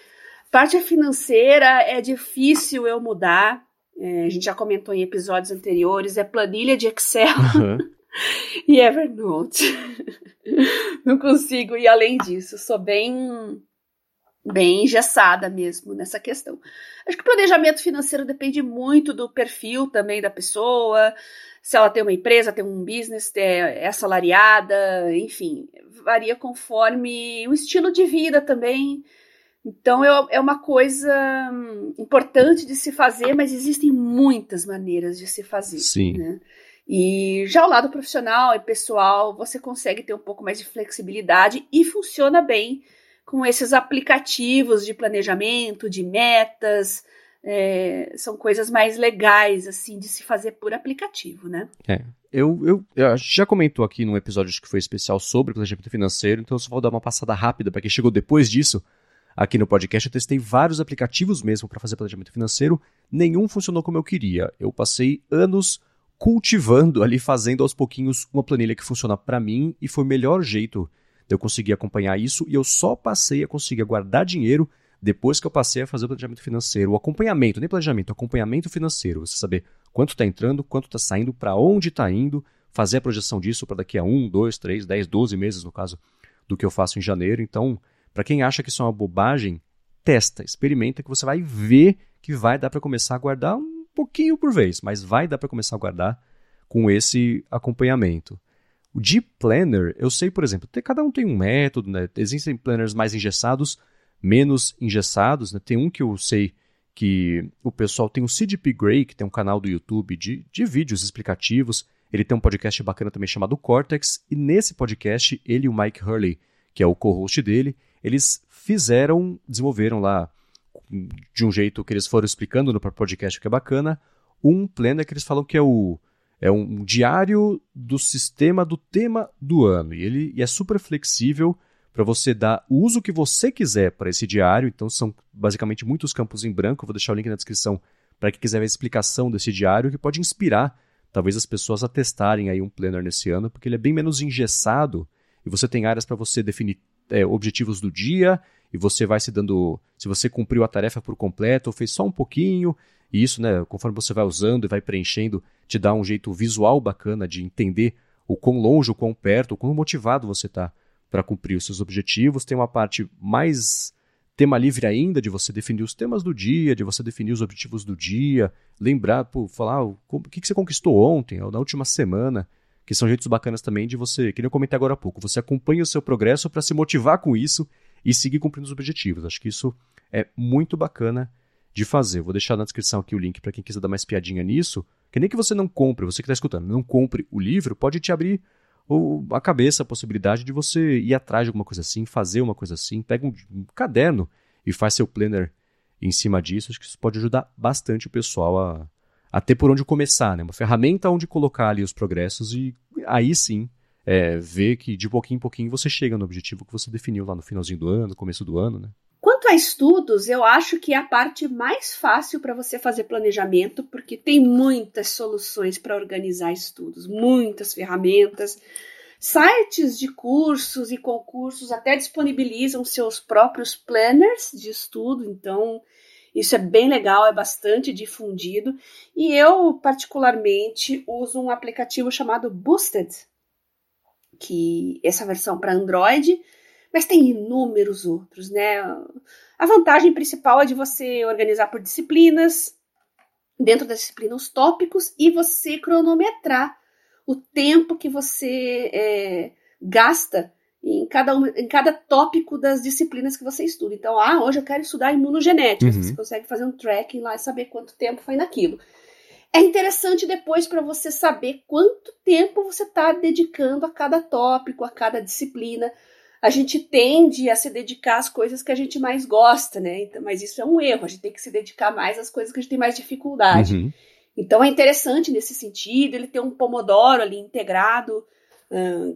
parte financeira é difícil eu mudar. É, a gente já comentou em episódios anteriores, é planilha de Excel. Uhum. e Evernote. não consigo ir além disso. Sou bem bem engessada mesmo nessa questão. Acho que o planejamento financeiro depende muito do perfil também da pessoa, se ela tem uma empresa, tem um business, é assalariada, enfim, varia conforme o estilo de vida também. Então é uma coisa importante de se fazer, mas existem muitas maneiras de se fazer. Sim. Né? E já ao lado profissional e pessoal, você consegue ter um pouco mais de flexibilidade e funciona bem com esses aplicativos de planejamento, de metas, é, são coisas mais legais, assim, de se fazer por aplicativo, né? É. Eu, eu, eu, já comentou aqui num episódio que foi especial sobre planejamento financeiro, então eu só vou dar uma passada rápida para quem chegou depois disso. Aqui no podcast eu testei vários aplicativos mesmo para fazer planejamento financeiro, nenhum funcionou como eu queria. Eu passei anos cultivando ali, fazendo aos pouquinhos uma planilha que funciona para mim e foi o melhor jeito de eu conseguir acompanhar isso e eu só passei a conseguir guardar dinheiro depois que eu passei a fazer o planejamento financeiro, o acompanhamento, nem planejamento, acompanhamento financeiro, você saber quanto está entrando, quanto está saindo, para onde está indo, fazer a projeção disso para daqui a 1, 2, 3, 10, 12 meses, no caso do que eu faço em janeiro. Então, para quem acha que isso é uma bobagem, testa, experimenta, que você vai ver que vai dar para começar a guardar um pouquinho por vez, mas vai dar para começar a guardar com esse acompanhamento. O Deep Planner, eu sei, por exemplo, cada um tem um método, né? existem planners mais engessados, menos engessados. Né? Tem um que eu sei que o pessoal tem o CDP Grey, que tem um canal do YouTube de, de vídeos explicativos. Ele tem um podcast bacana também chamado Cortex, e nesse podcast, ele e o Mike Hurley, que é o co-host dele, eles fizeram, desenvolveram lá, de um jeito que eles foram explicando no podcast, que é bacana, um planner que eles falam que é o é um diário do sistema do tema do ano. E ele e é super flexível para você dar o uso que você quiser para esse diário. Então, são basicamente muitos campos em branco. Eu vou deixar o link na descrição para quem quiser ver a explicação desse diário, que pode inspirar talvez as pessoas a testarem aí um planner nesse ano, porque ele é bem menos engessado e você tem áreas para você definir é, objetivos do dia e você vai se dando, se você cumpriu a tarefa por completo ou fez só um pouquinho, e isso, né, conforme você vai usando e vai preenchendo, te dá um jeito visual bacana de entender o quão longe, o quão perto, o quão motivado você está para cumprir os seus objetivos. Tem uma parte mais tema livre ainda, de você definir os temas do dia, de você definir os objetivos do dia, lembrar, pô, falar o que, que você conquistou ontem, ou na última semana, que são jeitos bacanas também de você, que nem eu comentei agora há pouco, você acompanha o seu progresso para se motivar com isso e seguir cumprindo os objetivos. Acho que isso é muito bacana de fazer. Vou deixar na descrição aqui o link para quem quiser dar mais piadinha nisso, que nem que você não compre, você que está escutando, não compre o livro, pode te abrir a cabeça a possibilidade de você ir atrás de alguma coisa assim, fazer uma coisa assim, pega um, um caderno e faz seu planner em cima disso. Acho que isso pode ajudar bastante o pessoal a, a ter por onde começar, né? Uma ferramenta onde colocar ali os progressos e aí sim é, ver que de pouquinho em pouquinho você chega no objetivo que você definiu lá no finalzinho do ano, começo do ano, né? Quanto a estudos, eu acho que é a parte mais fácil para você fazer planejamento, porque tem muitas soluções para organizar estudos, muitas ferramentas. Sites de cursos e concursos até disponibilizam seus próprios planners de estudo, então isso é bem legal, é bastante difundido. E eu, particularmente, uso um aplicativo chamado Boosted, que essa versão para Android mas tem inúmeros outros, né? A vantagem principal é de você organizar por disciplinas, dentro da disciplina os tópicos e você cronometrar o tempo que você é, gasta em cada, em cada tópico das disciplinas que você estuda. Então, ah, hoje eu quero estudar imunogenética. Uhum. Você consegue fazer um tracking lá e saber quanto tempo foi naquilo. É interessante depois para você saber quanto tempo você está dedicando a cada tópico, a cada disciplina a gente tende a se dedicar às coisas que a gente mais gosta, né? Então, mas isso é um erro, a gente tem que se dedicar mais às coisas que a gente tem mais dificuldade. Uhum. Então é interessante nesse sentido, ele ter um pomodoro ali integrado,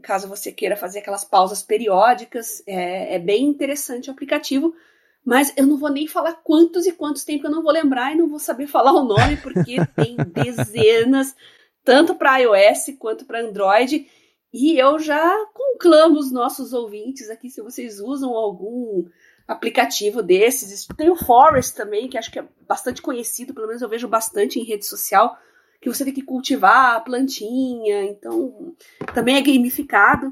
caso você queira fazer aquelas pausas periódicas, é, é, bem interessante o aplicativo, mas eu não vou nem falar quantos e quantos tem, porque eu não vou lembrar e não vou saber falar o nome, porque tem dezenas, tanto para iOS quanto para Android, e eu já conclamo os nossos ouvintes aqui, se vocês usam algum aplicativo desses. Tem o Forest também, que acho que é bastante conhecido, pelo menos eu vejo bastante em rede social, que você tem que cultivar a plantinha, então também é gamificado.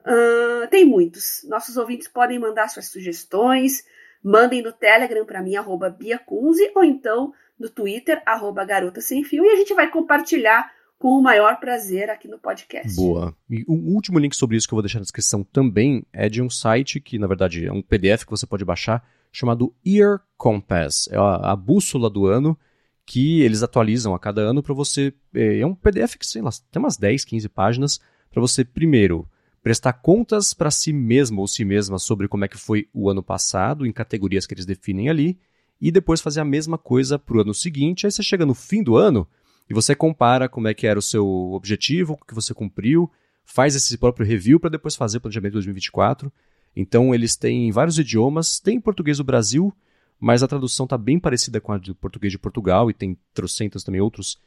Uh, tem muitos. Nossos ouvintes podem mandar suas sugestões, mandem no Telegram para mim, arroba biacunze, ou então no Twitter, arroba garota sem fio, e a gente vai compartilhar com o maior prazer aqui no podcast. Boa. E um último link sobre isso que eu vou deixar na descrição também é de um site que, na verdade, é um PDF que você pode baixar, chamado Ear Compass. É a, a bússola do ano que eles atualizam a cada ano para você. É, é um PDF que, lá, tem umas 10, 15 páginas para você, primeiro, prestar contas para si mesmo ou si mesma sobre como é que foi o ano passado, em categorias que eles definem ali, e depois fazer a mesma coisa para o ano seguinte. Aí você chega no fim do ano e você compara como é que era o seu objetivo, o que você cumpriu, faz esse próprio review para depois fazer o planejamento de 2024. Então eles têm vários idiomas, tem português do Brasil, mas a tradução está bem parecida com a do português de Portugal e tem trocentos também outros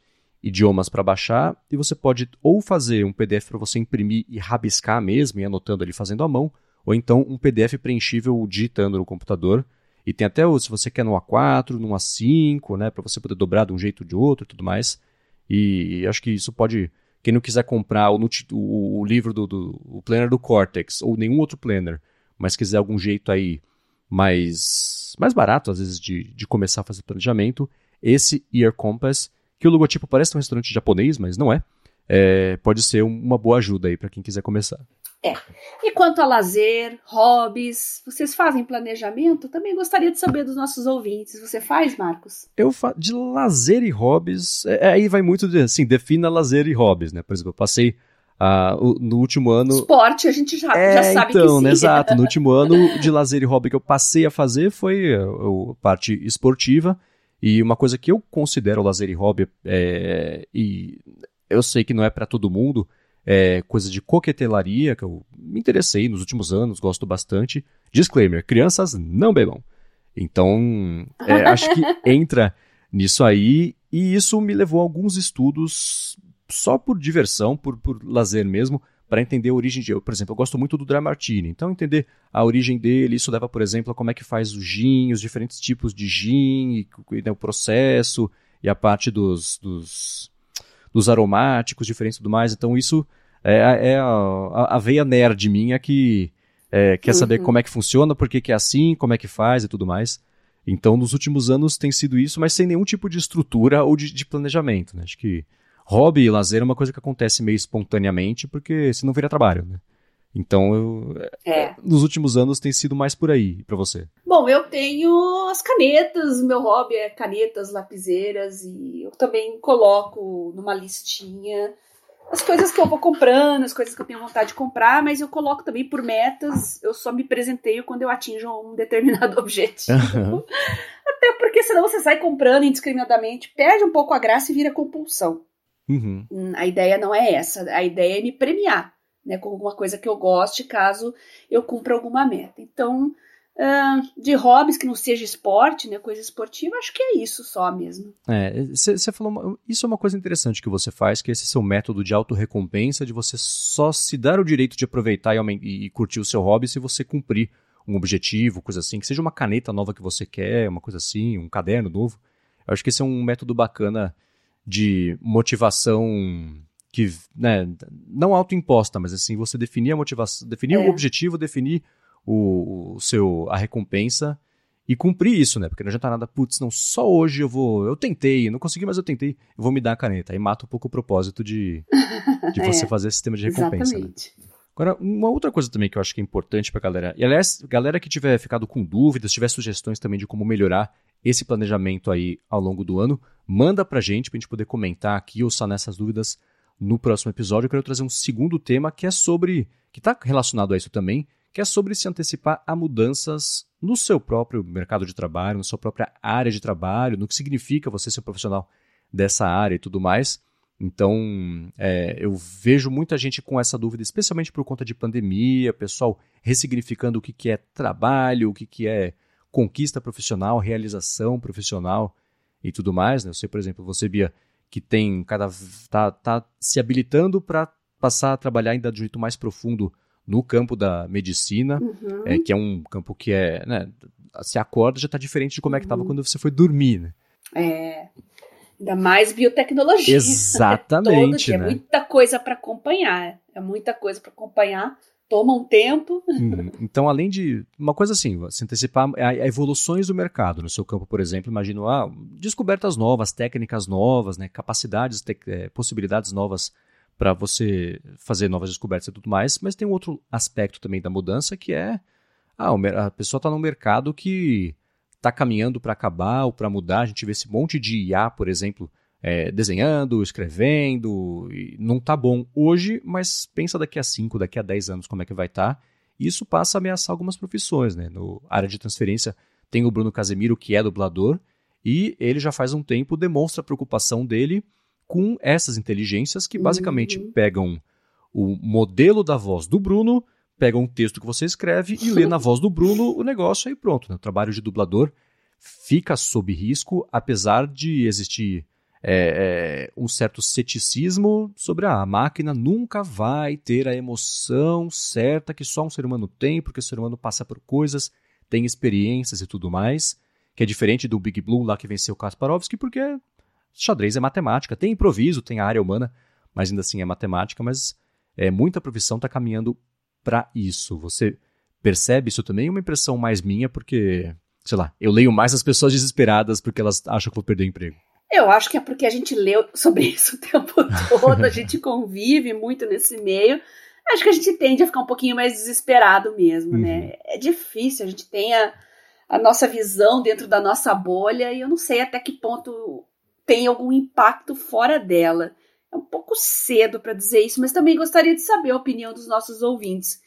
idiomas para baixar. E você pode ou fazer um PDF para você imprimir e rabiscar mesmo, e anotando ali fazendo à mão, ou então um PDF preenchível digitando no computador. E tem até, se você quer no A4, no A5, né, para você poder dobrar de um jeito ou de outro e tudo mais. E acho que isso pode quem não quiser comprar o, o, o livro do, do o planner do Cortex ou nenhum outro planner, mas quiser algum jeito aí mais, mais barato, às vezes, de, de começar a fazer planejamento, esse Ear Compass, que o logotipo parece um restaurante japonês, mas não é, é pode ser uma boa ajuda aí para quem quiser começar. É. E quanto a lazer, hobbies, vocês fazem planejamento? Também gostaria de saber dos nossos ouvintes. Você faz, Marcos? Eu fa de lazer e hobbies, é, é, aí vai muito de, assim, defina lazer e hobbies, né? Por exemplo, eu passei uh, no último ano... Esporte, a gente já, é, já sabe então, que sim. Né, exato. No último ano de lazer e hobby que eu passei a fazer foi a, a parte esportiva e uma coisa que eu considero lazer e hobby, é, e eu sei que não é para todo mundo, é, coisa de coquetelaria, que eu me interessei nos últimos anos, gosto bastante. Disclaimer: crianças não bebam. Então, é, acho que entra nisso aí, e isso me levou a alguns estudos só por diversão, por, por lazer mesmo, para entender a origem de. Por exemplo, eu gosto muito do Dry Martini, então entender a origem dele, isso leva, por exemplo, a como é que faz o gin, os diferentes tipos de gin, e, e né, o processo, e a parte dos, dos dos aromáticos diferentes e tudo mais. Então isso é, é a, a, veia nerd minha que é, quer saber uhum. como é que funciona, por que, que é assim, como é que faz e tudo mais. Então, nos últimos anos tem sido isso, mas sem nenhum tipo de estrutura ou de, de planejamento. Né? Acho que hobby e lazer é uma coisa que acontece meio espontaneamente, porque senão vira trabalho. Né? Então, eu, é. nos últimos anos tem sido mais por aí para você. Bom, eu tenho as canetas, meu hobby é canetas, lapiseiras e eu também coloco numa listinha as coisas que eu vou comprando, as coisas que eu tenho vontade de comprar, mas eu coloco também por metas. Eu só me presenteio quando eu atinjo um determinado objetivo. Uhum. Até porque senão você sai comprando indiscriminadamente, perde um pouco a graça e vira compulsão. Uhum. Hum, a ideia não é essa. A ideia é me premiar né, com alguma coisa que eu goste, caso eu cumpra alguma meta. Então, uh, de hobbies que não seja esporte, né, coisa esportiva, acho que é isso só mesmo. É, você falou, isso é uma coisa interessante que você faz, que é esse seu método de autorrecompensa, de você só se dar o direito de aproveitar e, e curtir o seu hobby se você cumprir um objetivo, coisa assim, que seja uma caneta nova que você quer, uma coisa assim, um caderno novo. Eu acho que esse é um método bacana de motivação que, né, não autoimposta, mas assim, você definir a motivação, definir é. o objetivo, definir o, o, seu, a recompensa e cumprir isso, né? Porque não adianta nada, putz, não, só hoje eu vou, eu tentei, não consegui, mas eu tentei, eu vou me dar a caneta. Aí mata um pouco o propósito de, de você é, fazer esse sistema de recompensa. Né? Agora, uma outra coisa também que eu acho que é importante pra galera, e aliás, galera que tiver ficado com dúvidas, tiver sugestões também de como melhorar esse planejamento aí ao longo do ano, manda pra gente, pra gente poder comentar aqui ou sanar essas dúvidas no próximo episódio eu quero trazer um segundo tema que é sobre. que está relacionado a isso também, que é sobre se antecipar a mudanças no seu próprio mercado de trabalho, na sua própria área de trabalho, no que significa você ser profissional dessa área e tudo mais. Então, é, eu vejo muita gente com essa dúvida, especialmente por conta de pandemia, pessoal ressignificando o que, que é trabalho, o que, que é conquista profissional, realização profissional e tudo mais. Né? Eu sei, por exemplo, você, Bia, que tem cada tá, tá se habilitando para passar a trabalhar ainda de um jeito mais profundo no campo da medicina, uhum. é, que é um campo que é, né, se acorda já está diferente de como é que estava uhum. quando você foi dormir, né? É, ainda mais biotecnologia. Exatamente, todo, né? É muita coisa para acompanhar, é muita coisa para acompanhar toma um tempo. Hum, então, além de uma coisa assim, se antecipar a, a, evoluções do mercado no seu campo, por exemplo, imagino ah, descobertas novas, técnicas novas, né, capacidades, te, é, possibilidades novas para você fazer novas descobertas e tudo mais. Mas tem um outro aspecto também da mudança que é ah, a pessoa está num mercado que está caminhando para acabar ou para mudar. A gente vê esse monte de IA, por exemplo, é, desenhando, escrevendo, não tá bom hoje, mas pensa daqui a 5, daqui a 10 anos como é que vai estar. Tá. Isso passa a ameaçar algumas profissões, né? No área de transferência tem o Bruno Casemiro, que é dublador, e ele já faz um tempo demonstra a preocupação dele com essas inteligências que basicamente uhum. pegam o modelo da voz do Bruno, pegam um texto que você escreve e lê na voz do Bruno o negócio e pronto. Né? O trabalho de dublador fica sob risco, apesar de existir é, é, um certo ceticismo sobre ah, a máquina nunca vai ter a emoção certa que só um ser humano tem, porque o ser humano passa por coisas, tem experiências e tudo mais, que é diferente do Big Blue lá que venceu Kasparovski, porque xadrez é matemática, tem improviso, tem a área humana, mas ainda assim é matemática, mas é, muita profissão está caminhando para isso. Você percebe isso também? Uma impressão mais minha, porque, sei lá, eu leio mais as pessoas desesperadas porque elas acham que vou perder o emprego. Eu acho que é porque a gente leu sobre isso o tempo todo, a gente convive muito nesse meio. Acho que a gente tende a ficar um pouquinho mais desesperado mesmo, né? uhum. né? É difícil, a gente tem a, a nossa visão dentro da nossa bolha e eu não sei até que ponto tem algum impacto fora dela. É um pouco cedo para dizer isso, mas também gostaria de saber a opinião dos nossos ouvintes.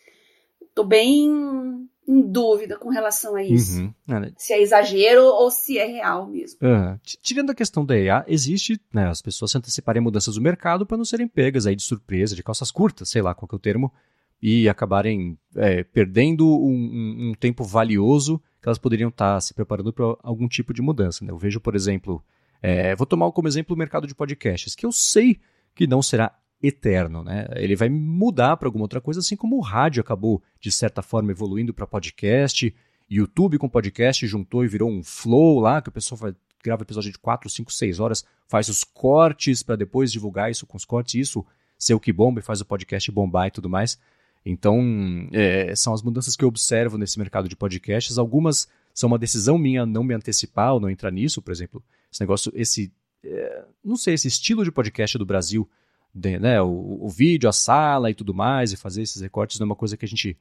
Estou bem em dúvida com relação a isso. Uhum. É, se é exagero ou se é real mesmo. Uhum. Tirando a questão da EA, existe né, as pessoas se anteciparem mudanças do mercado para não serem pegas aí de surpresa, de calças curtas, sei lá qual é o termo, e acabarem é, perdendo um, um, um, tempo valioso que elas poderiam estar tá se preparando para algum tipo de mudança. Né? Eu vejo, por exemplo, é, vou tomar como exemplo o mercado de podcasts, que eu sei que não será eterno, né? Ele vai mudar para alguma outra coisa, assim como o rádio acabou, de certa forma, evoluindo para podcast, YouTube com podcast juntou e virou um flow lá, que o pessoal vai, grava episódio de 4, 5, 6 horas, faz os cortes para depois divulgar isso com os cortes, isso ser o que bomba e faz o podcast bombar e tudo mais. Então, é, são as mudanças que eu observo nesse mercado de podcasts. Algumas são uma decisão minha não me antecipar ou não entrar nisso, por exemplo, esse negócio, esse, é, não sei, esse estilo de podcast do Brasil de, né, o, o, vídeo, a sala e tudo mais, e fazer esses recortes não é uma coisa que a gente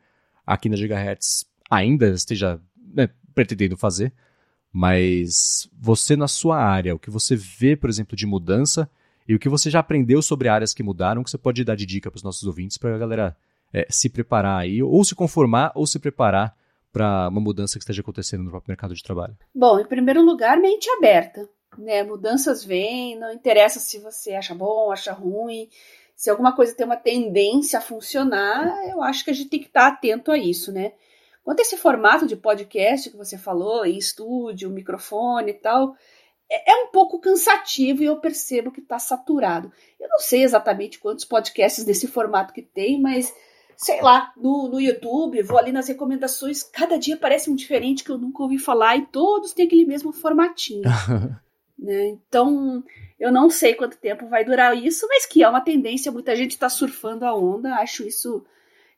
aqui na Gigahertz ainda esteja né, pretendendo fazer, mas você na sua área, o que você vê, por exemplo, de mudança e o que você já aprendeu sobre áreas que mudaram, que você pode dar de dica para os nossos ouvintes, para a galera é, se preparar aí, ou se conformar, ou se preparar para uma mudança que esteja acontecendo no próprio mercado de trabalho? Bom, em primeiro lugar, mente aberta né? Mudanças vêm, não interessa se você acha bom, acha ruim. Se alguma coisa tem uma tendência a funcionar, eu acho que a gente tem que estar atento a isso, né? Quanto a esse formato de podcast que você falou, em estúdio, microfone e tal, é, é um pouco cansativo e eu percebo que está saturado. Eu não sei exatamente quantos podcasts desse formato que tem, mas sei lá, no, no YouTube, vou ali nas recomendações, cada dia parece um diferente que eu nunca ouvi falar e todos têm aquele mesmo formatinho. Né? Então, eu não sei quanto tempo vai durar isso, mas que é uma tendência, muita gente está surfando a onda, acho isso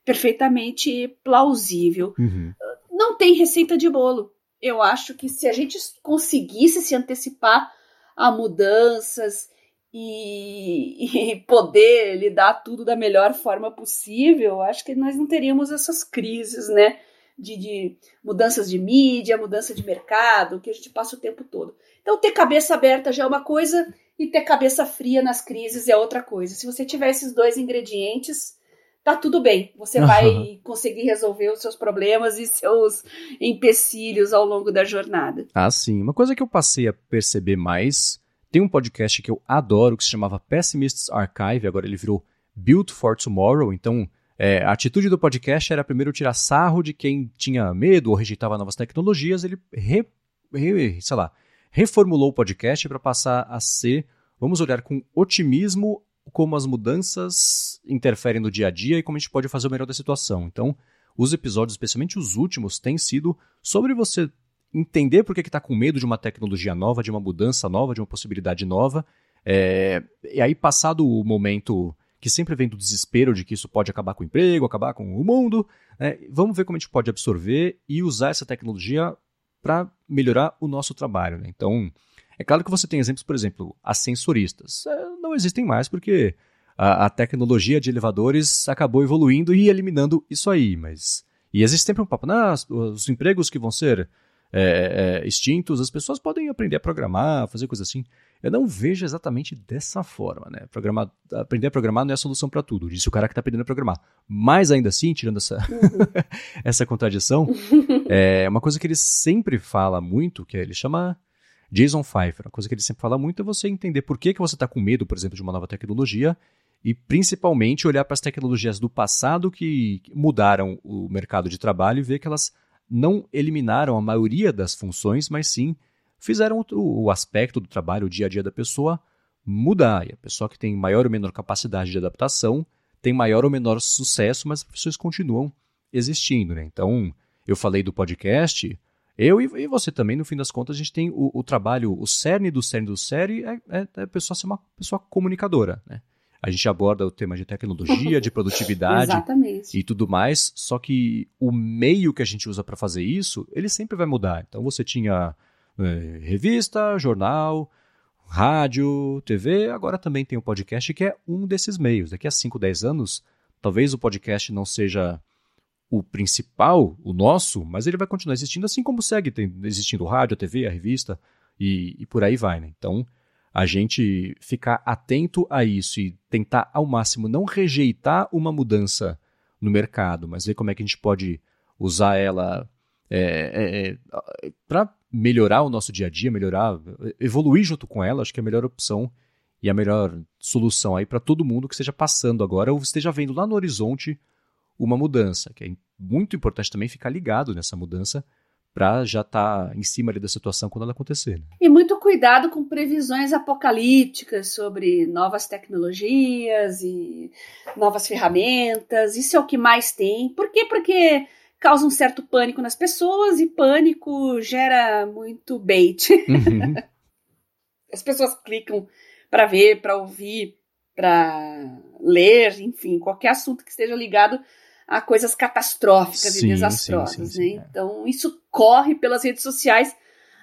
perfeitamente plausível. Uhum. Não tem receita de bolo. Eu acho que se a gente conseguisse se antecipar a mudanças e, e, poder lidar tudo da melhor forma possível, acho que nós não teríamos essas crises, né? De, de mudanças de mídia, mudança de mercado, que a gente passa o tempo todo. Então, ter cabeça aberta já é uma coisa e ter cabeça fria nas crises é outra coisa. Se você tiver esses dois ingredientes, tá tudo bem. Você vai conseguir resolver os seus problemas e seus empecilhos ao longo da jornada. Ah, sim. Uma coisa que eu passei a perceber mais, tem um podcast que eu adoro que se chamava Pessimists Archive, agora ele virou Built for Tomorrow, então é, a atitude do podcast era primeiro tirar sarro de quem tinha medo ou rejeitava novas tecnologias, ele re, re, sei lá, reformulou o podcast para passar a ser, vamos olhar com otimismo como as mudanças interferem no dia a dia e como a gente pode fazer o melhor da situação. Então, os episódios, especialmente os últimos, têm sido sobre você entender por que está com medo de uma tecnologia nova, de uma mudança nova, de uma possibilidade nova. É, e aí, passado o momento que sempre vem do desespero de que isso pode acabar com o emprego, acabar com o mundo, né, vamos ver como a gente pode absorver e usar essa tecnologia para melhorar o nosso trabalho. Né? Então, é claro que você tem exemplos, por exemplo, ascensoristas. É, não existem mais porque a, a, tecnologia de elevadores acabou evoluindo e eliminando isso aí. Mas e existe sempre um papo, os empregos que vão ser é, é, extintos, as pessoas podem aprender a programar, fazer coisas assim. Eu não vejo exatamente dessa forma, né? Programar, aprender a programar não é a solução para tudo, disse o cara que está aprendendo a programar. Mas ainda assim, tirando essa, uhum. essa contradição, é uma coisa que ele sempre fala muito, que ele chama Jason Pfeiffer, uma coisa que ele sempre fala muito é você entender por que, que você está com medo, por exemplo, de uma nova tecnologia e principalmente olhar para as tecnologias do passado que mudaram o mercado de trabalho e ver que elas não eliminaram a maioria das funções, mas sim fizeram o, o aspecto do trabalho, o dia a dia da pessoa mudar. E a pessoa que tem maior ou menor capacidade de adaptação tem maior ou menor sucesso, mas as profissões continuam existindo. Né? Então, eu falei do podcast, eu e, e, você também, no fim das contas, a gente tem o, o trabalho, o cerne do cerne do cerne é, é, é a pessoa ser uma pessoa comunicadora. Né? A gente aborda o tema de tecnologia, de produtividade e tudo mais, só que o meio que a gente usa para fazer isso, ele sempre vai mudar. Então você tinha é, revista, jornal, rádio, TV, agora também tem o podcast, que é um desses meios. Daqui a 5, 10 anos, talvez o podcast não seja o principal, o nosso, mas ele vai continuar existindo, assim como segue existindo o rádio, a TV, a revista e, e por aí vai. Né? Então, a gente ficar atento a isso e tentar ao máximo não rejeitar uma mudança no mercado, mas ver como é que a gente pode usar ela é, é, é para melhorar o nosso dia a dia, melhorar, evoluir junto com ela, acho que é a melhor opção e a melhor solução aí para todo mundo que esteja passando agora ou esteja vendo lá no horizonte uma mudança, que é muito importante também ficar ligado nessa mudança para já estar tá em cima da situação quando ela acontecer. Né? E muito cuidado com previsões apocalípticas sobre novas tecnologias e novas ferramentas. Isso é o que mais tem. Por quê? Porque causa um certo pânico nas pessoas e pânico gera muito bait. Uhum. As pessoas clicam para ver, para ouvir, para ler, enfim, qualquer assunto que esteja ligado a coisas catastróficas sim, e desastrosas. Sim, sim, né? É. Então, isso corre pelas redes sociais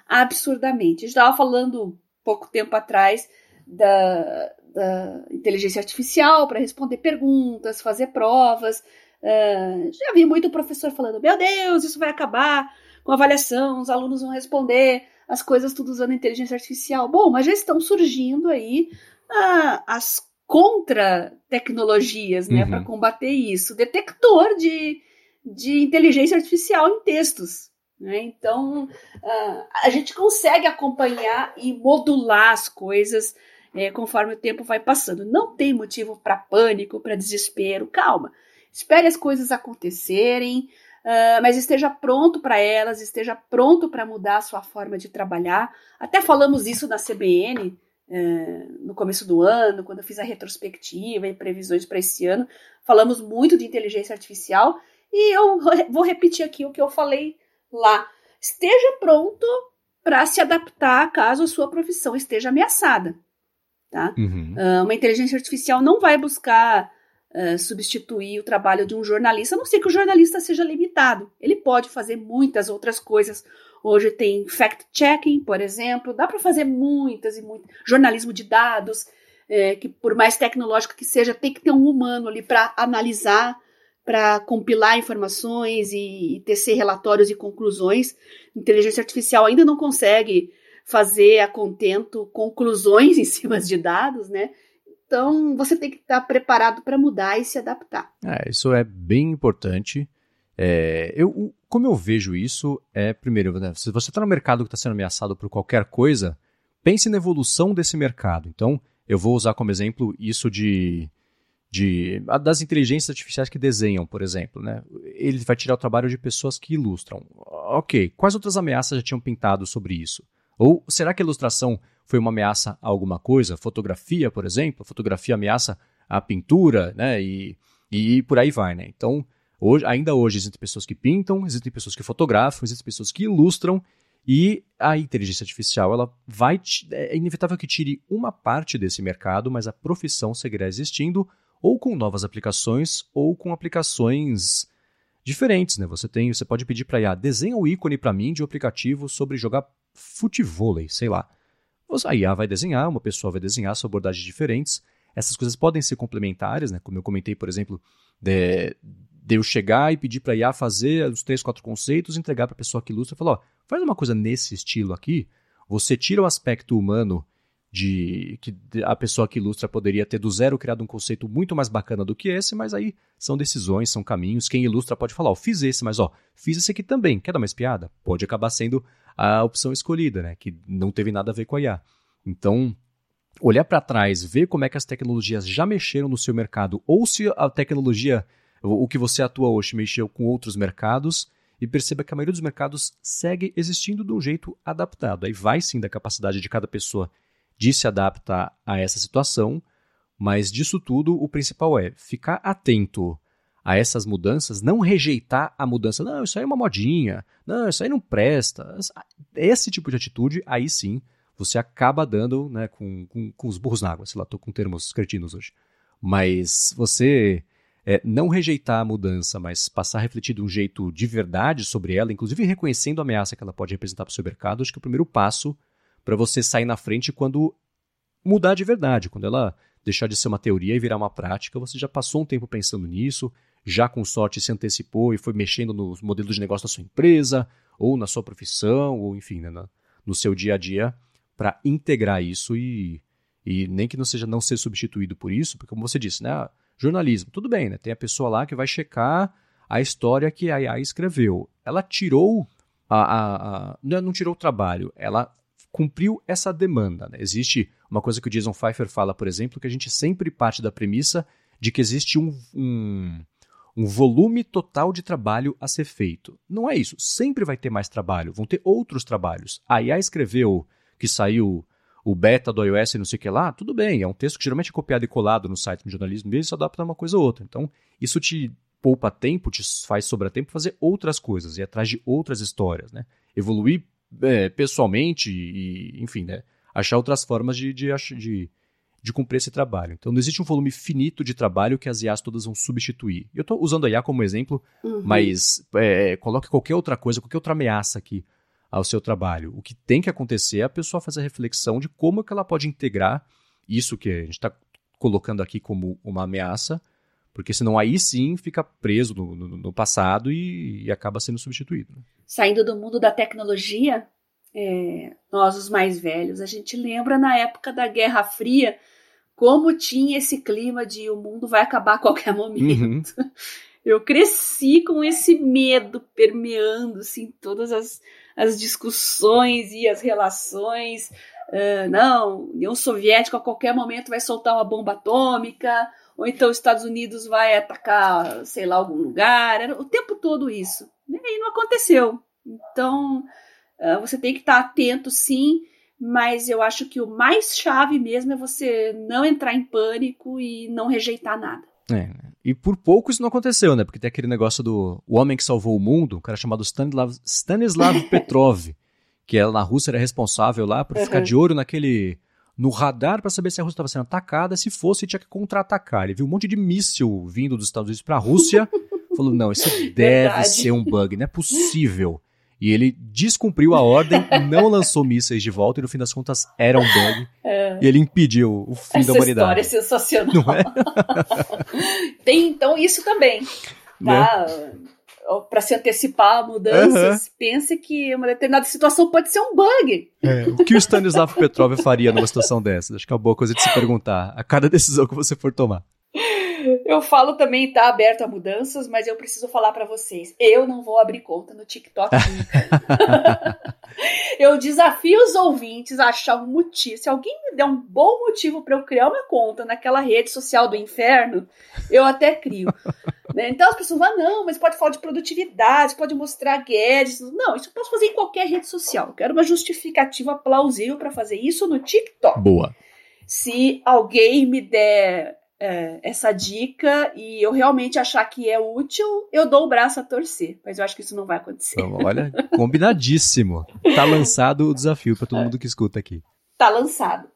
absurdamente. A gente estava falando pouco tempo atrás da, da inteligência artificial para responder perguntas, fazer provas. Uh, já vi muito professor falando: Meu Deus, isso vai acabar com avaliação, os alunos vão responder as coisas tudo usando inteligência artificial. Bom, mas já estão surgindo aí uh, as contra-tecnologias né, uhum. para combater isso. Detector de, de inteligência artificial em textos. Né? Então, uh, a gente consegue acompanhar e modular as coisas é, conforme o tempo vai passando. Não tem motivo para pânico, para desespero. Calma. Espere as coisas acontecerem, uh, mas esteja pronto para elas, esteja pronto para mudar a sua forma de trabalhar. Até falamos isso na CBN é, no começo do ano, quando eu fiz a retrospectiva e previsões para esse ano, falamos muito de inteligência artificial e eu vou repetir aqui o que eu falei lá. Esteja pronto para se adaptar caso a sua profissão esteja ameaçada. Tá? Uhum. Uh, uma inteligência artificial não vai buscar substituir o trabalho de um jornalista, a não ser que o jornalista seja limitado. Ele pode fazer muitas outras coisas. Hoje tem fact-checking, por exemplo, dá para fazer muitas e muitas. Jornalismo de dados, é, que por mais tecnológico que seja, tem que ter um humano ali para analisar, para compilar informações e, e tecer relatórios e conclusões. Inteligência artificial ainda não consegue fazer a contento conclusões em cima de dados, né? Então você tem que estar preparado para mudar e se adaptar. É, isso é bem importante. É, eu, como eu vejo isso, é, primeiro, né, se você está no mercado que está sendo ameaçado por qualquer coisa, pense na evolução desse mercado. Então, eu vou usar como exemplo isso de, de das inteligências artificiais que desenham, por exemplo. Né? Ele vai tirar o trabalho de pessoas que ilustram. Ok, quais outras ameaças já tinham pintado sobre isso? Ou será que a ilustração foi uma ameaça a alguma coisa? Fotografia, por exemplo? Fotografia ameaça a pintura, né? E, e por aí vai, né? Então, Hoje, ainda hoje existem pessoas que pintam, existem pessoas que fotografam, existem pessoas que ilustram e a inteligência artificial ela vai é inevitável que tire uma parte desse mercado, mas a profissão seguirá existindo ou com novas aplicações ou com aplicações diferentes, né? Você tem, você pode pedir para IA desenha o ícone para mim de um aplicativo sobre jogar futevôlei, sei lá. A IA vai desenhar, uma pessoa vai desenhar são abordagens diferentes. Essas coisas podem ser complementares, né? Como eu comentei, por exemplo, de, de eu chegar e pedir para a IA fazer os três, quatro conceitos, entregar para a pessoa que ilustra e falar, ó, faz uma coisa nesse estilo aqui, você tira o aspecto humano de que a pessoa que ilustra poderia ter do zero criado um conceito muito mais bacana do que esse, mas aí são decisões, são caminhos. Quem ilustra pode falar, ó, fiz esse, mas ó, fiz esse aqui também. Quer dar uma espiada? Pode acabar sendo a opção escolhida, né? Que não teve nada a ver com a IA. Então, olhar para trás, ver como é que as tecnologias já mexeram no seu mercado, ou se a tecnologia, o que você atua hoje, mexeu com outros mercados, e perceba que a maioria dos mercados segue existindo de um jeito adaptado. Aí vai sim da capacidade de cada pessoa de se adaptar a essa situação, mas disso tudo, o principal é ficar atento a essas mudanças, não rejeitar a mudança. Não, isso aí é uma modinha. Não, isso aí não presta. Esse tipo de atitude, aí sim, você acaba dando né, com, com, com os burros na água. Sei lá, estou com termos cretinos hoje. Mas você é, não rejeitar a mudança, mas passar a refletir de um jeito de verdade sobre ela, inclusive reconhecendo a ameaça que ela pode representar para o seu mercado, acho que é o primeiro passo para você sair na frente quando mudar de verdade, quando ela deixar de ser uma teoria e virar uma prática, você já passou um tempo pensando nisso, já com sorte se antecipou e foi mexendo nos modelos de negócio da sua empresa, ou na sua profissão, ou enfim, né, no seu dia a dia, para integrar isso e, e nem que não seja não ser substituído por isso, porque como você disse, né, jornalismo, tudo bem, né, tem a pessoa lá que vai checar a história que a AI escreveu. Ela tirou a, a, a não tirou o trabalho, ela cumpriu essa demanda. Né? Existe uma coisa que o Jason Pfeiffer fala, por exemplo, que a gente sempre parte da premissa de que existe um, um, um volume total de trabalho a ser feito. Não é isso. Sempre vai ter mais trabalho, vão ter outros trabalhos. A IA escreveu que saiu o beta do iOS e não sei o que lá, tudo bem, é um texto que geralmente é copiado e colado no site de jornalismo e se adapta a uma coisa ou outra. Então, isso te poupa tempo, te faz sobrar tempo fazer outras coisas, ir atrás de outras histórias, né? Evoluir é, pessoalmente e, enfim, né, achar outras formas de, de, de, de, cumprir esse trabalho. Então, não existe um volume finito de trabalho que as IAs todas vão substituir. Eu estou usando a IA como exemplo, uhum. mas é, coloque qualquer outra coisa, qualquer outra ameaça aqui ao seu trabalho. O que tem que acontecer é a pessoa fazer a reflexão de como é que ela pode integrar isso que a gente está colocando aqui como uma ameaça, porque senão aí sim fica preso no, no, no passado e, e, acaba sendo substituído. Né? saindo do mundo da tecnologia, é, nós os mais velhos, a gente lembra na época da Guerra Fria como tinha esse clima de o mundo vai acabar a qualquer momento. Uhum. Eu cresci com esse medo permeando assim todas as, as discussões e as relações. Uh, não, União Soviética a qualquer momento vai soltar uma bomba atômica, ou então os Estados Unidos vai atacar, sei lá, algum lugar. Era o tempo todo isso. E não aconteceu. Então, uh, você tem que estar atento, sim, mas eu acho que o mais chave mesmo é você não entrar em pânico e não rejeitar nada. É, e por pouco isso não aconteceu, né? Porque tem aquele negócio do o homem que salvou o mundo, um cara chamado Stanislav, Stanislav Petrov, que ela, na Rússia era responsável lá por uhum. ficar de olho naquele no radar para saber se a Rússia estava sendo atacada, se fosse tinha que contra-atacar. Ele viu um monte de míssil vindo dos Estados Unidos para a Rússia falou: não, isso deve Verdade. ser um bug, não é possível. E ele descumpriu a ordem, não lançou mísseis de volta e no fim das contas era um bug. É. E ele impediu o fim Essa da humanidade. Essa história é sensacional. Não é? Tem então isso também. Tá? Né? Para se antecipar a mudanças, uhum. pense que uma determinada situação pode ser um bug. É. O que o Stanislav Petrov faria numa situação dessa? Acho que é uma boa coisa de se perguntar a cada decisão que você for tomar. Eu falo também, tá aberto a mudanças, mas eu preciso falar para vocês. Eu não vou abrir conta no TikTok nunca. eu desafio os ouvintes a achar um motivo. Se alguém me der um bom motivo para eu criar uma conta naquela rede social do inferno, eu até crio. Né? Então as pessoas falam, não, mas pode falar de produtividade, pode mostrar gadgets. Não, isso eu posso fazer em qualquer rede social. Eu quero uma justificativa plausível para fazer isso no TikTok. Boa. Se alguém me der é, essa dica e eu realmente achar que é útil, eu dou o braço a torcer. Mas eu acho que isso não vai acontecer. Então, olha, combinadíssimo. Tá lançado o desafio para todo mundo que escuta aqui. Tá lançado.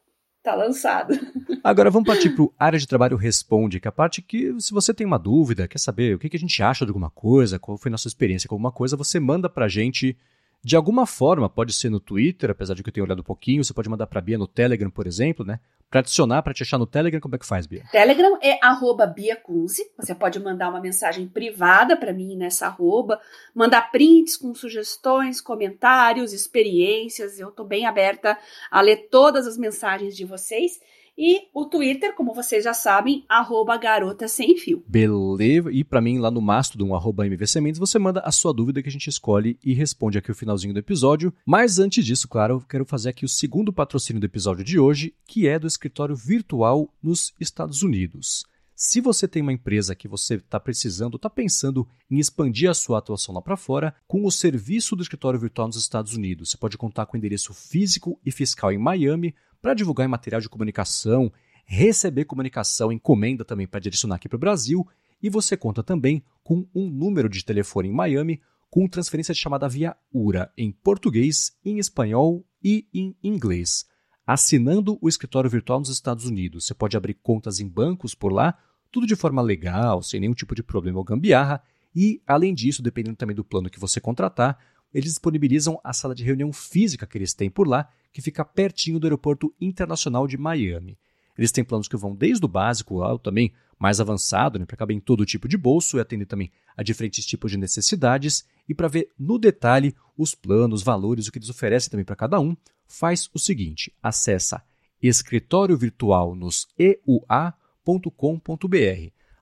Tá lançado. Agora vamos partir para o área de trabalho responde, que é a parte que, se você tem uma dúvida, quer saber o que, que a gente acha de alguma coisa, qual foi a nossa experiência com alguma coisa, você manda para a gente De alguma forma, pode ser no Twitter, apesar de que eu tenha olhado um pouquinho, você pode mandar para a Bia no Telegram, por exemplo, né? Para adicionar, para te achar no Telegram, como é que faz, Bia? Telegram é arroba Bia Kunze. Você pode mandar uma mensagem privada para mim nessa arroba, mandar prints com sugestões, comentários, experiências. Eu estou bem aberta a ler todas as mensagens de vocês. E o Twitter, como vocês já sabem, arroba garota sem fio. Beleza. E para mim, lá no Mastodon, arroba MVCMendes, você manda a sua dúvida que a gente escolhe e responde aqui o finalzinho do episódio. Mas antes disso, claro, eu quero fazer aqui o segundo patrocínio do episódio de hoje, que é do escritório virtual nos Estados Unidos. Se você tem uma empresa que você está precisando, está pensando em expandir a sua atuação lá para fora, com o serviço do escritório virtual nos Estados Unidos, você pode contar com endereço físico e fiscal em Miami para divulgar em material de comunicação, receber comunicação, encomenda também para direcionar aqui para o Brasil, e você conta também com um número de telefone em Miami com transferência de chamada via URA em português, em espanhol e em inglês. Assinando o escritório virtual nos Estados Unidos, você pode abrir contas em bancos por lá, tudo de forma legal, sem nenhum tipo de problema ou gambiarra, e, além disso, dependendo também do plano que você contratar, eles disponibilizam a sala de reunião física que eles têm por lá, que fica pertinho do Aeroporto Internacional de Miami. Eles têm planos que vão desde o básico ao também mais avançado, né, para caber em todo tipo de bolso e atender também a diferentes tipos de necessidades. E para ver no detalhe os planos, valores, o que eles oferecem também para cada um, faz o seguinte: acessa escritório virtual nos eua.com.br.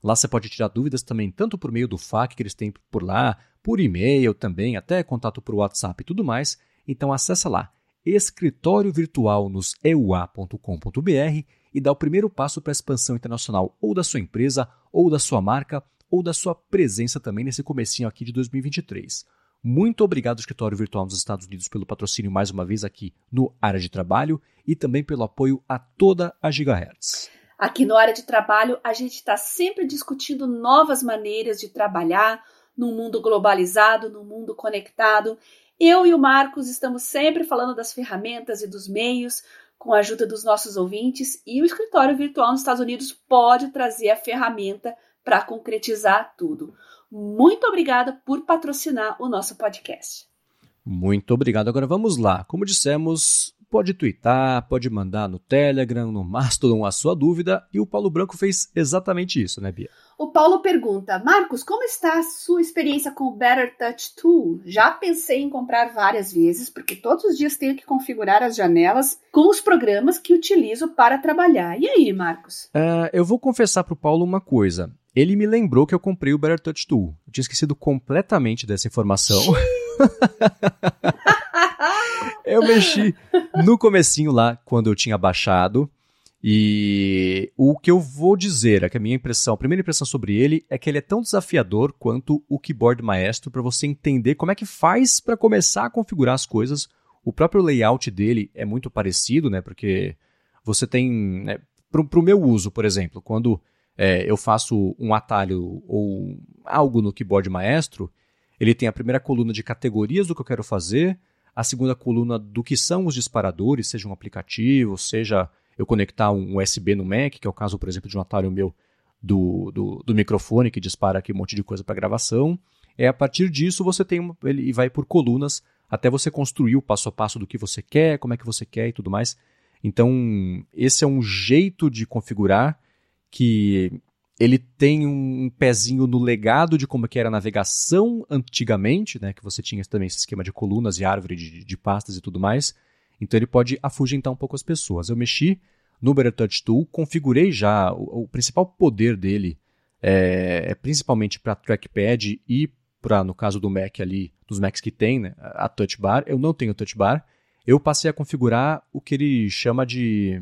Lá você pode tirar dúvidas também, tanto por meio do FAQ que eles têm por lá, por e-mail também, até contato por WhatsApp e tudo mais. Então acessa lá escritório virtual nos eua.com.br e dá o primeiro passo para a expansão internacional ou da sua empresa, ou da sua marca, ou da sua presença também nesse comecinho aqui de 2023. Muito obrigado, Escritório Virtual nos Estados Unidos, pelo patrocínio mais uma vez aqui no Área de Trabalho e também pelo apoio a toda a Gigahertz. Aqui no Área de Trabalho, a gente está sempre discutindo novas maneiras de trabalhar, num mundo globalizado, num mundo conectado. Eu e o Marcos estamos sempre falando das ferramentas e dos meios, com a ajuda dos nossos ouvintes, e o escritório virtual nos Estados Unidos pode trazer a ferramenta para concretizar tudo. Muito obrigada por patrocinar o nosso podcast. Muito obrigado. Agora vamos lá. Como dissemos, pode twittar, pode mandar no Telegram, no Mastodon a sua dúvida, e o Paulo Branco fez exatamente isso, né, Bia? O Paulo pergunta: Marcos, como está a sua experiência com o Better Touch Tool? Já pensei em comprar várias vezes, porque todos os dias tenho que configurar as janelas com os programas que utilizo para trabalhar. E aí, Marcos? Uh, eu vou confessar para o Paulo uma coisa. Ele me lembrou que eu comprei o Better Touch Tool. Eu tinha esquecido completamente dessa informação. eu mexi no comecinho lá, quando eu tinha baixado. E o que eu vou dizer é que a minha impressão, a primeira impressão sobre ele é que ele é tão desafiador quanto o Keyboard Maestro para você entender como é que faz para começar a configurar as coisas. O próprio layout dele é muito parecido, né? Porque você tem, né, para o meu uso, por exemplo, quando é, eu faço um atalho ou algo no Keyboard Maestro, ele tem a primeira coluna de categorias do que eu quero fazer, a segunda coluna do que são os disparadores, seja um aplicativo, seja eu conectar um USB no Mac, que é o caso, por exemplo, de um atalho meu do, do, do microfone que dispara aqui um monte de coisa para gravação. É a partir disso você tem uma, ele vai por colunas até você construir o passo a passo do que você quer, como é que você quer e tudo mais. Então, esse é um jeito de configurar que ele tem um pezinho no legado de como que era a navegação antigamente, né, que você tinha também esse esquema de colunas e árvore de, de pastas e tudo mais. Então ele pode afugentar um pouco as pessoas. Eu mexi no Better Touch Tool, configurei já o, o principal poder dele é, é principalmente para trackpad e para, no caso do Mac ali, dos Macs que tem, né, a touch bar. Eu não tenho touch bar. Eu passei a configurar o que ele chama de,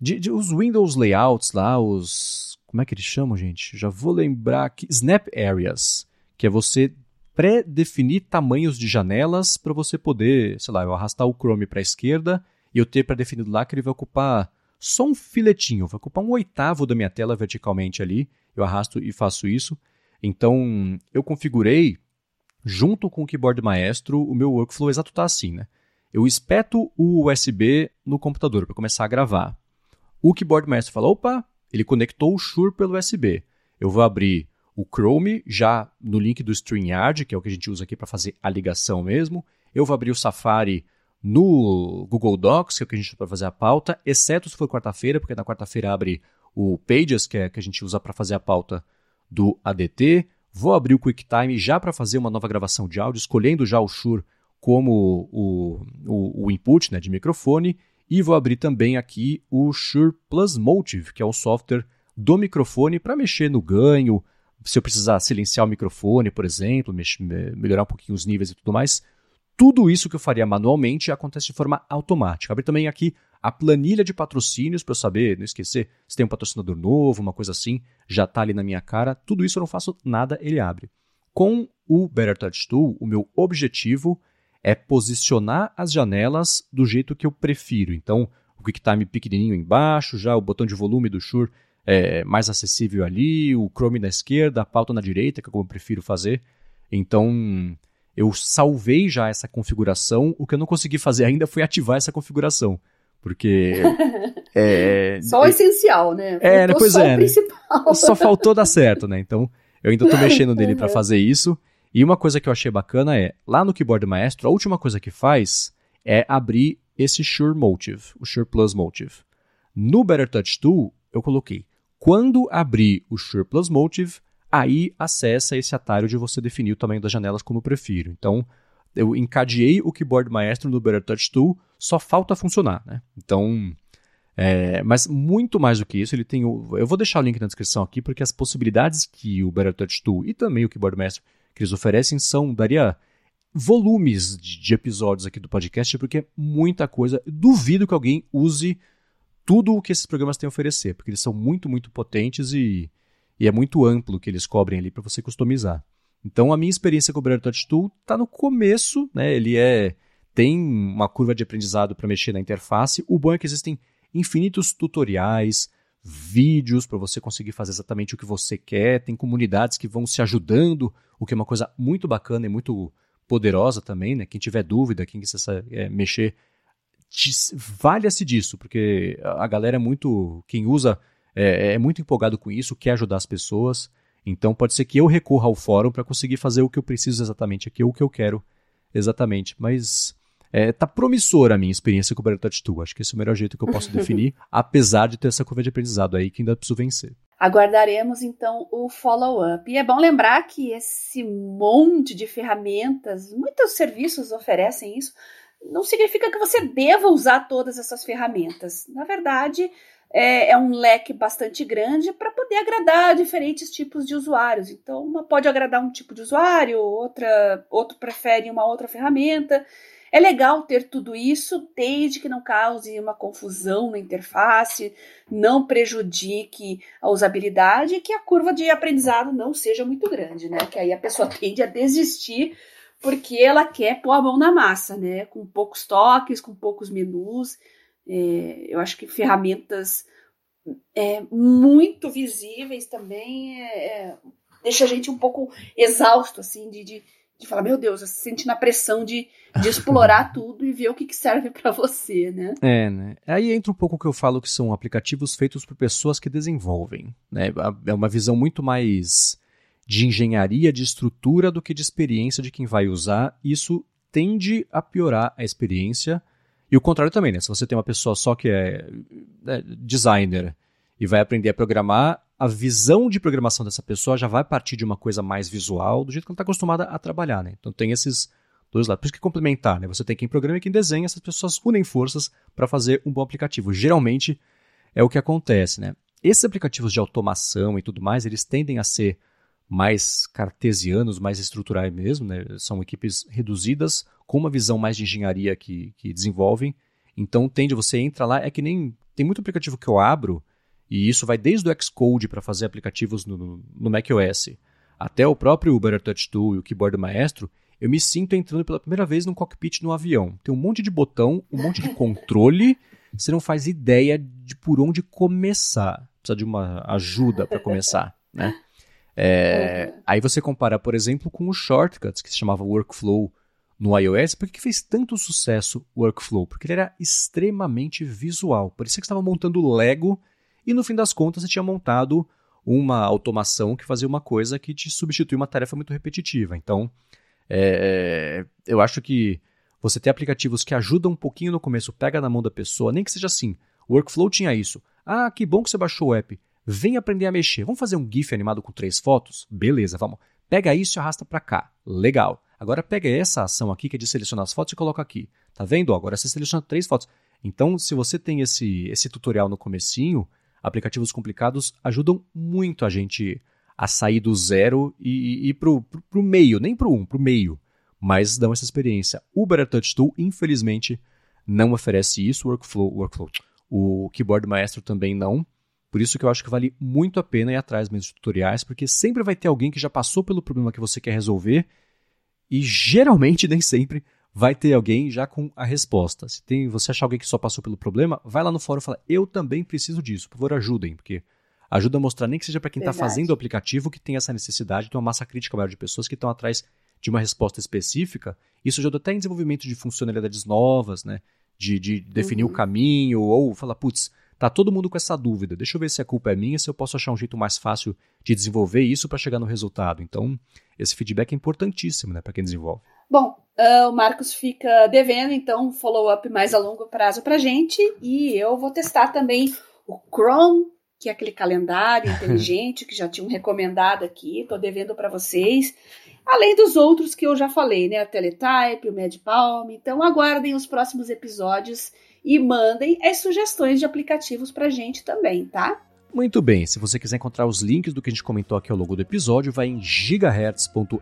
de, de os Windows layouts lá, os como é que eles chamam, gente? Já vou lembrar aqui, Snap Areas, que é você pré-definir tamanhos de janelas para você poder, sei lá, eu arrastar o Chrome para a esquerda e eu ter pré-definido lá que ele vai ocupar só um filetinho, vai ocupar um oitavo da minha tela verticalmente ali. Eu arrasto e faço isso. Então, eu configurei junto com o keyboard maestro, o meu workflow exato está assim, né? Eu espeto o USB no computador para começar a gravar. O keyboard maestro fala: opa, ele conectou o Shure pelo USB. Eu vou abrir o Chrome já no link do StreamYard, que é o que a gente usa aqui para fazer a ligação mesmo. Eu vou abrir o Safari no Google Docs, que é o que a gente usa para fazer a pauta, exceto se for quarta-feira, porque na quarta-feira abre o Pages, que é que a gente usa para fazer a pauta do ADT. Vou abrir o QuickTime já para fazer uma nova gravação de áudio, escolhendo já o Shure como o, o, o input né, de microfone. E vou abrir também aqui o Shure Plus Motive, que é o software do microfone para mexer no ganho, se eu precisar silenciar o microfone, por exemplo, melhorar um pouquinho os níveis e tudo mais. Tudo isso que eu faria manualmente acontece de forma automática. Abrir também aqui a planilha de patrocínios para eu saber, não esquecer se tem um patrocinador novo, uma coisa assim, já está ali na minha cara. Tudo isso eu não faço nada, ele abre. Com o Better Touch Tool, o meu objetivo é posicionar as janelas do jeito que eu prefiro. Então, o QuickTime pequenininho embaixo, já o botão de volume do Shure é, mais acessível ali, o Chrome na esquerda, a pauta na direita, que é como eu prefiro fazer. Então, eu salvei já essa configuração. O que eu não consegui fazer ainda foi ativar essa configuração. Porque. é, só o essencial, né? É, depois só é. Né? Só faltou dar certo, né? Então, eu ainda estou mexendo nele para fazer isso. E uma coisa que eu achei bacana é, lá no Keyboard Maestro, a última coisa que faz é abrir esse Shure Motive, o Shure Plus Motive. No Better Touch Tool, eu coloquei quando abrir o Shure Plus Motive, aí acessa esse atalho de você definir o tamanho das janelas como eu prefiro. Então, eu encadeei o Keyboard Maestro no Better Touch Tool, só falta funcionar, né? Então, é, mas muito mais do que isso, ele tem o, eu vou deixar o link na descrição aqui, porque as possibilidades que o Better Touch Tool e também o Keyboard Maestro que eles oferecem são, daria volumes de, de episódios aqui do podcast, porque é muita coisa. Duvido que alguém use tudo o que esses programas têm a oferecer, porque eles são muito, muito potentes e, e é muito amplo o que eles cobrem ali para você customizar. Então a minha experiência com o Better Touch Tool está no começo, né? Ele é tem uma curva de aprendizado para mexer na interface. O bom é que existem infinitos tutoriais, vídeos para você conseguir fazer exatamente o que você quer. Tem comunidades que vão se ajudando, o que é uma coisa muito bacana e muito poderosa também, né? Quem tiver dúvida, quem quiser é, mexer valha-se disso, porque a galera é muito. Quem usa é, é, muito empolgado com isso, quer ajudar as pessoas. Então pode ser que eu recorra ao fórum para conseguir fazer o que eu preciso exatamente aqui, o que eu quero exatamente. Mas é, tá promissora a minha experiência com o Touch Tool. Acho que esse é o melhor jeito que eu posso definir, apesar de ter essa curva de aprendizado aí que ainda preciso vencer. Aguardaremos então o follow-up. E é bom lembrar que esse monte de ferramentas, muitos serviços oferecem isso, não significa que você deva usar todas essas ferramentas. Na verdade, é, é um leque bastante grande para poder agradar diferentes tipos de usuários. Então, uma pode agradar um tipo de usuário, outra, outro prefere uma outra ferramenta. É legal ter tudo isso, desde que não cause uma confusão na interface, não prejudique a usabilidade e que a curva de aprendizado não seja muito grande, né? Que aí a pessoa tende a desistir porque ela quer pôr a mão na massa, né? Com poucos toques, com poucos menus. É, eu acho que ferramentas é, muito visíveis também é, é, deixa a gente um pouco exausto, assim, de, de, de falar, meu Deus, você se sente na pressão de, de explorar tudo e ver o que, que serve para você, né? É, né? Aí entra um pouco o que eu falo que são aplicativos feitos por pessoas que desenvolvem, né? É uma visão muito mais de engenharia de estrutura do que de experiência de quem vai usar. Isso tende a piorar a experiência. E o contrário também, né? Se você tem uma pessoa só que é, é designer e vai aprender a programar, a visão de programação dessa pessoa já vai partir de uma coisa mais visual, do jeito que ela está acostumada a trabalhar, né? Então tem esses dois lados. Por isso que é complementar, né? Você tem quem programa e quem desenha, essas pessoas unem forças para fazer um bom aplicativo. Geralmente é o que acontece, né? Esses aplicativos de automação e tudo mais, eles tendem a ser mais cartesianos, mais estruturais mesmo, né? são equipes reduzidas com uma visão mais de engenharia que, que desenvolvem. Então tende, você entra lá, é que nem. Tem muito aplicativo que eu abro, e isso vai desde o Xcode para fazer aplicativos no, no macOS, até o próprio Better Touch Tool e o Keyboard Maestro, eu me sinto entrando pela primeira vez num cockpit no avião. Tem um monte de botão, um monte de controle, você não faz ideia de por onde começar. Precisa de uma ajuda para começar, né? É, uhum. Aí você compara, por exemplo, com o Shortcuts, que se chamava Workflow no iOS. Por que fez tanto sucesso o Workflow? Porque ele era extremamente visual. Parecia que você estava montando Lego e no fim das contas você tinha montado uma automação que fazia uma coisa que te substitui uma tarefa muito repetitiva. Então, é, eu acho que você ter aplicativos que ajudam um pouquinho no começo, pega na mão da pessoa, nem que seja assim. O Workflow tinha isso. Ah, que bom que você baixou o app. Vem aprender a mexer. Vamos fazer um GIF animado com três fotos? Beleza, vamos. Pega isso e arrasta para cá. Legal. Agora pega essa ação aqui que é de selecionar as fotos e coloca aqui. Tá vendo? Agora você seleciona três fotos. Então, se você tem esse, esse tutorial no comecinho, aplicativos complicados ajudam muito a gente a sair do zero e, ir pro, pro meio, nem pro um, pro meio. Mas dão essa experiência. O Better Touch Tool, infelizmente, não oferece isso. O Workflow, workflow. O Keyboard Maestro também não. Por isso que eu acho que vale muito a pena ir atrás mesmo de tutoriais, porque sempre vai ter alguém que já passou pelo problema que você quer resolver e geralmente, nem sempre, vai ter alguém já com a resposta. Se tem, você achar alguém que só passou pelo problema, vai lá no fórum e fala: Eu também preciso disso, por favor, ajudem, porque ajuda a mostrar, nem que seja para quem está fazendo o aplicativo que tem essa necessidade, tem uma massa crítica maior de pessoas que estão atrás de uma resposta específica. Isso ajuda até em desenvolvimento de funcionalidades novas, né? De, de definir uhum. o caminho, ou falar, putz, Tá todo mundo com essa dúvida. Deixa eu ver se a culpa é minha, se eu posso achar um jeito mais fácil de desenvolver isso para chegar no resultado. Então, esse feedback é importantíssimo, né, para quem desenvolve. Bom, uh, o Marcos fica devendo, então, um follow-up mais a longo prazo para gente. E eu vou testar também o Chrome, que é aquele calendário inteligente que já tinham recomendado aqui. Estou devendo para vocês. Além dos outros que eu já falei, né? A Teletype, o MedPalm. Então, aguardem os próximos episódios e mandem as sugestões de aplicativos para gente também, tá? Muito bem, se você quiser encontrar os links do que a gente comentou aqui ao longo do episódio, vai em gigahertz.fm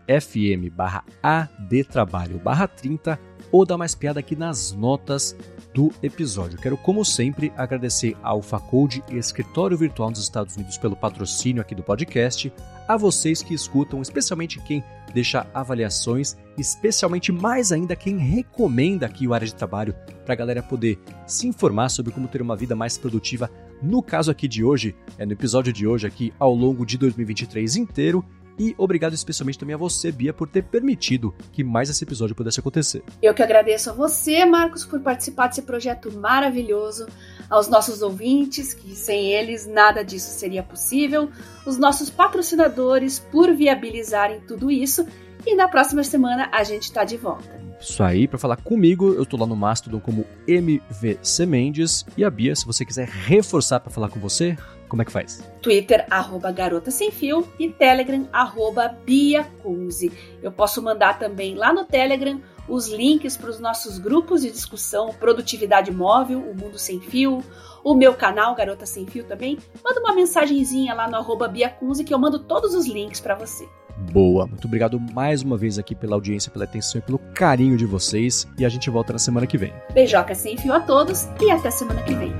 barra adtrabalho barra 30 ou dá mais piada aqui nas notas do episódio. Quero, como sempre, agradecer ao Facode Escritório Virtual nos Estados Unidos pelo patrocínio aqui do podcast, a vocês que escutam, especialmente quem deixa avaliações, especialmente mais ainda quem recomenda aqui o área de trabalho para a galera poder se informar sobre como ter uma vida mais produtiva. No caso aqui de hoje, é no episódio de hoje aqui ao longo de 2023 inteiro. E obrigado especialmente também a você, Bia, por ter permitido que mais esse episódio pudesse acontecer. Eu que agradeço a você, Marcos, por participar desse projeto maravilhoso, aos nossos ouvintes, que sem eles nada disso seria possível, os nossos patrocinadores por viabilizarem tudo isso. E na próxima semana a gente está de volta. Isso aí, para falar comigo, eu tô lá no Mastodon como MVC Mendes. E a Bia, se você quiser reforçar para falar com você, como é que faz? Twitter, arroba Garota Sem Fio e Telegram, arroba Bia Kunze. Eu posso mandar também lá no Telegram os links para os nossos grupos de discussão, Produtividade Móvel, o Mundo Sem Fio, o meu canal Garota Sem Fio também. Manda uma mensagenzinha lá no arroba Bia Kunze que eu mando todos os links para você boa. Muito obrigado mais uma vez aqui pela audiência, pela atenção e pelo carinho de vocês. E a gente volta na semana que vem. Beijoca sem fio a todos e até semana que vem.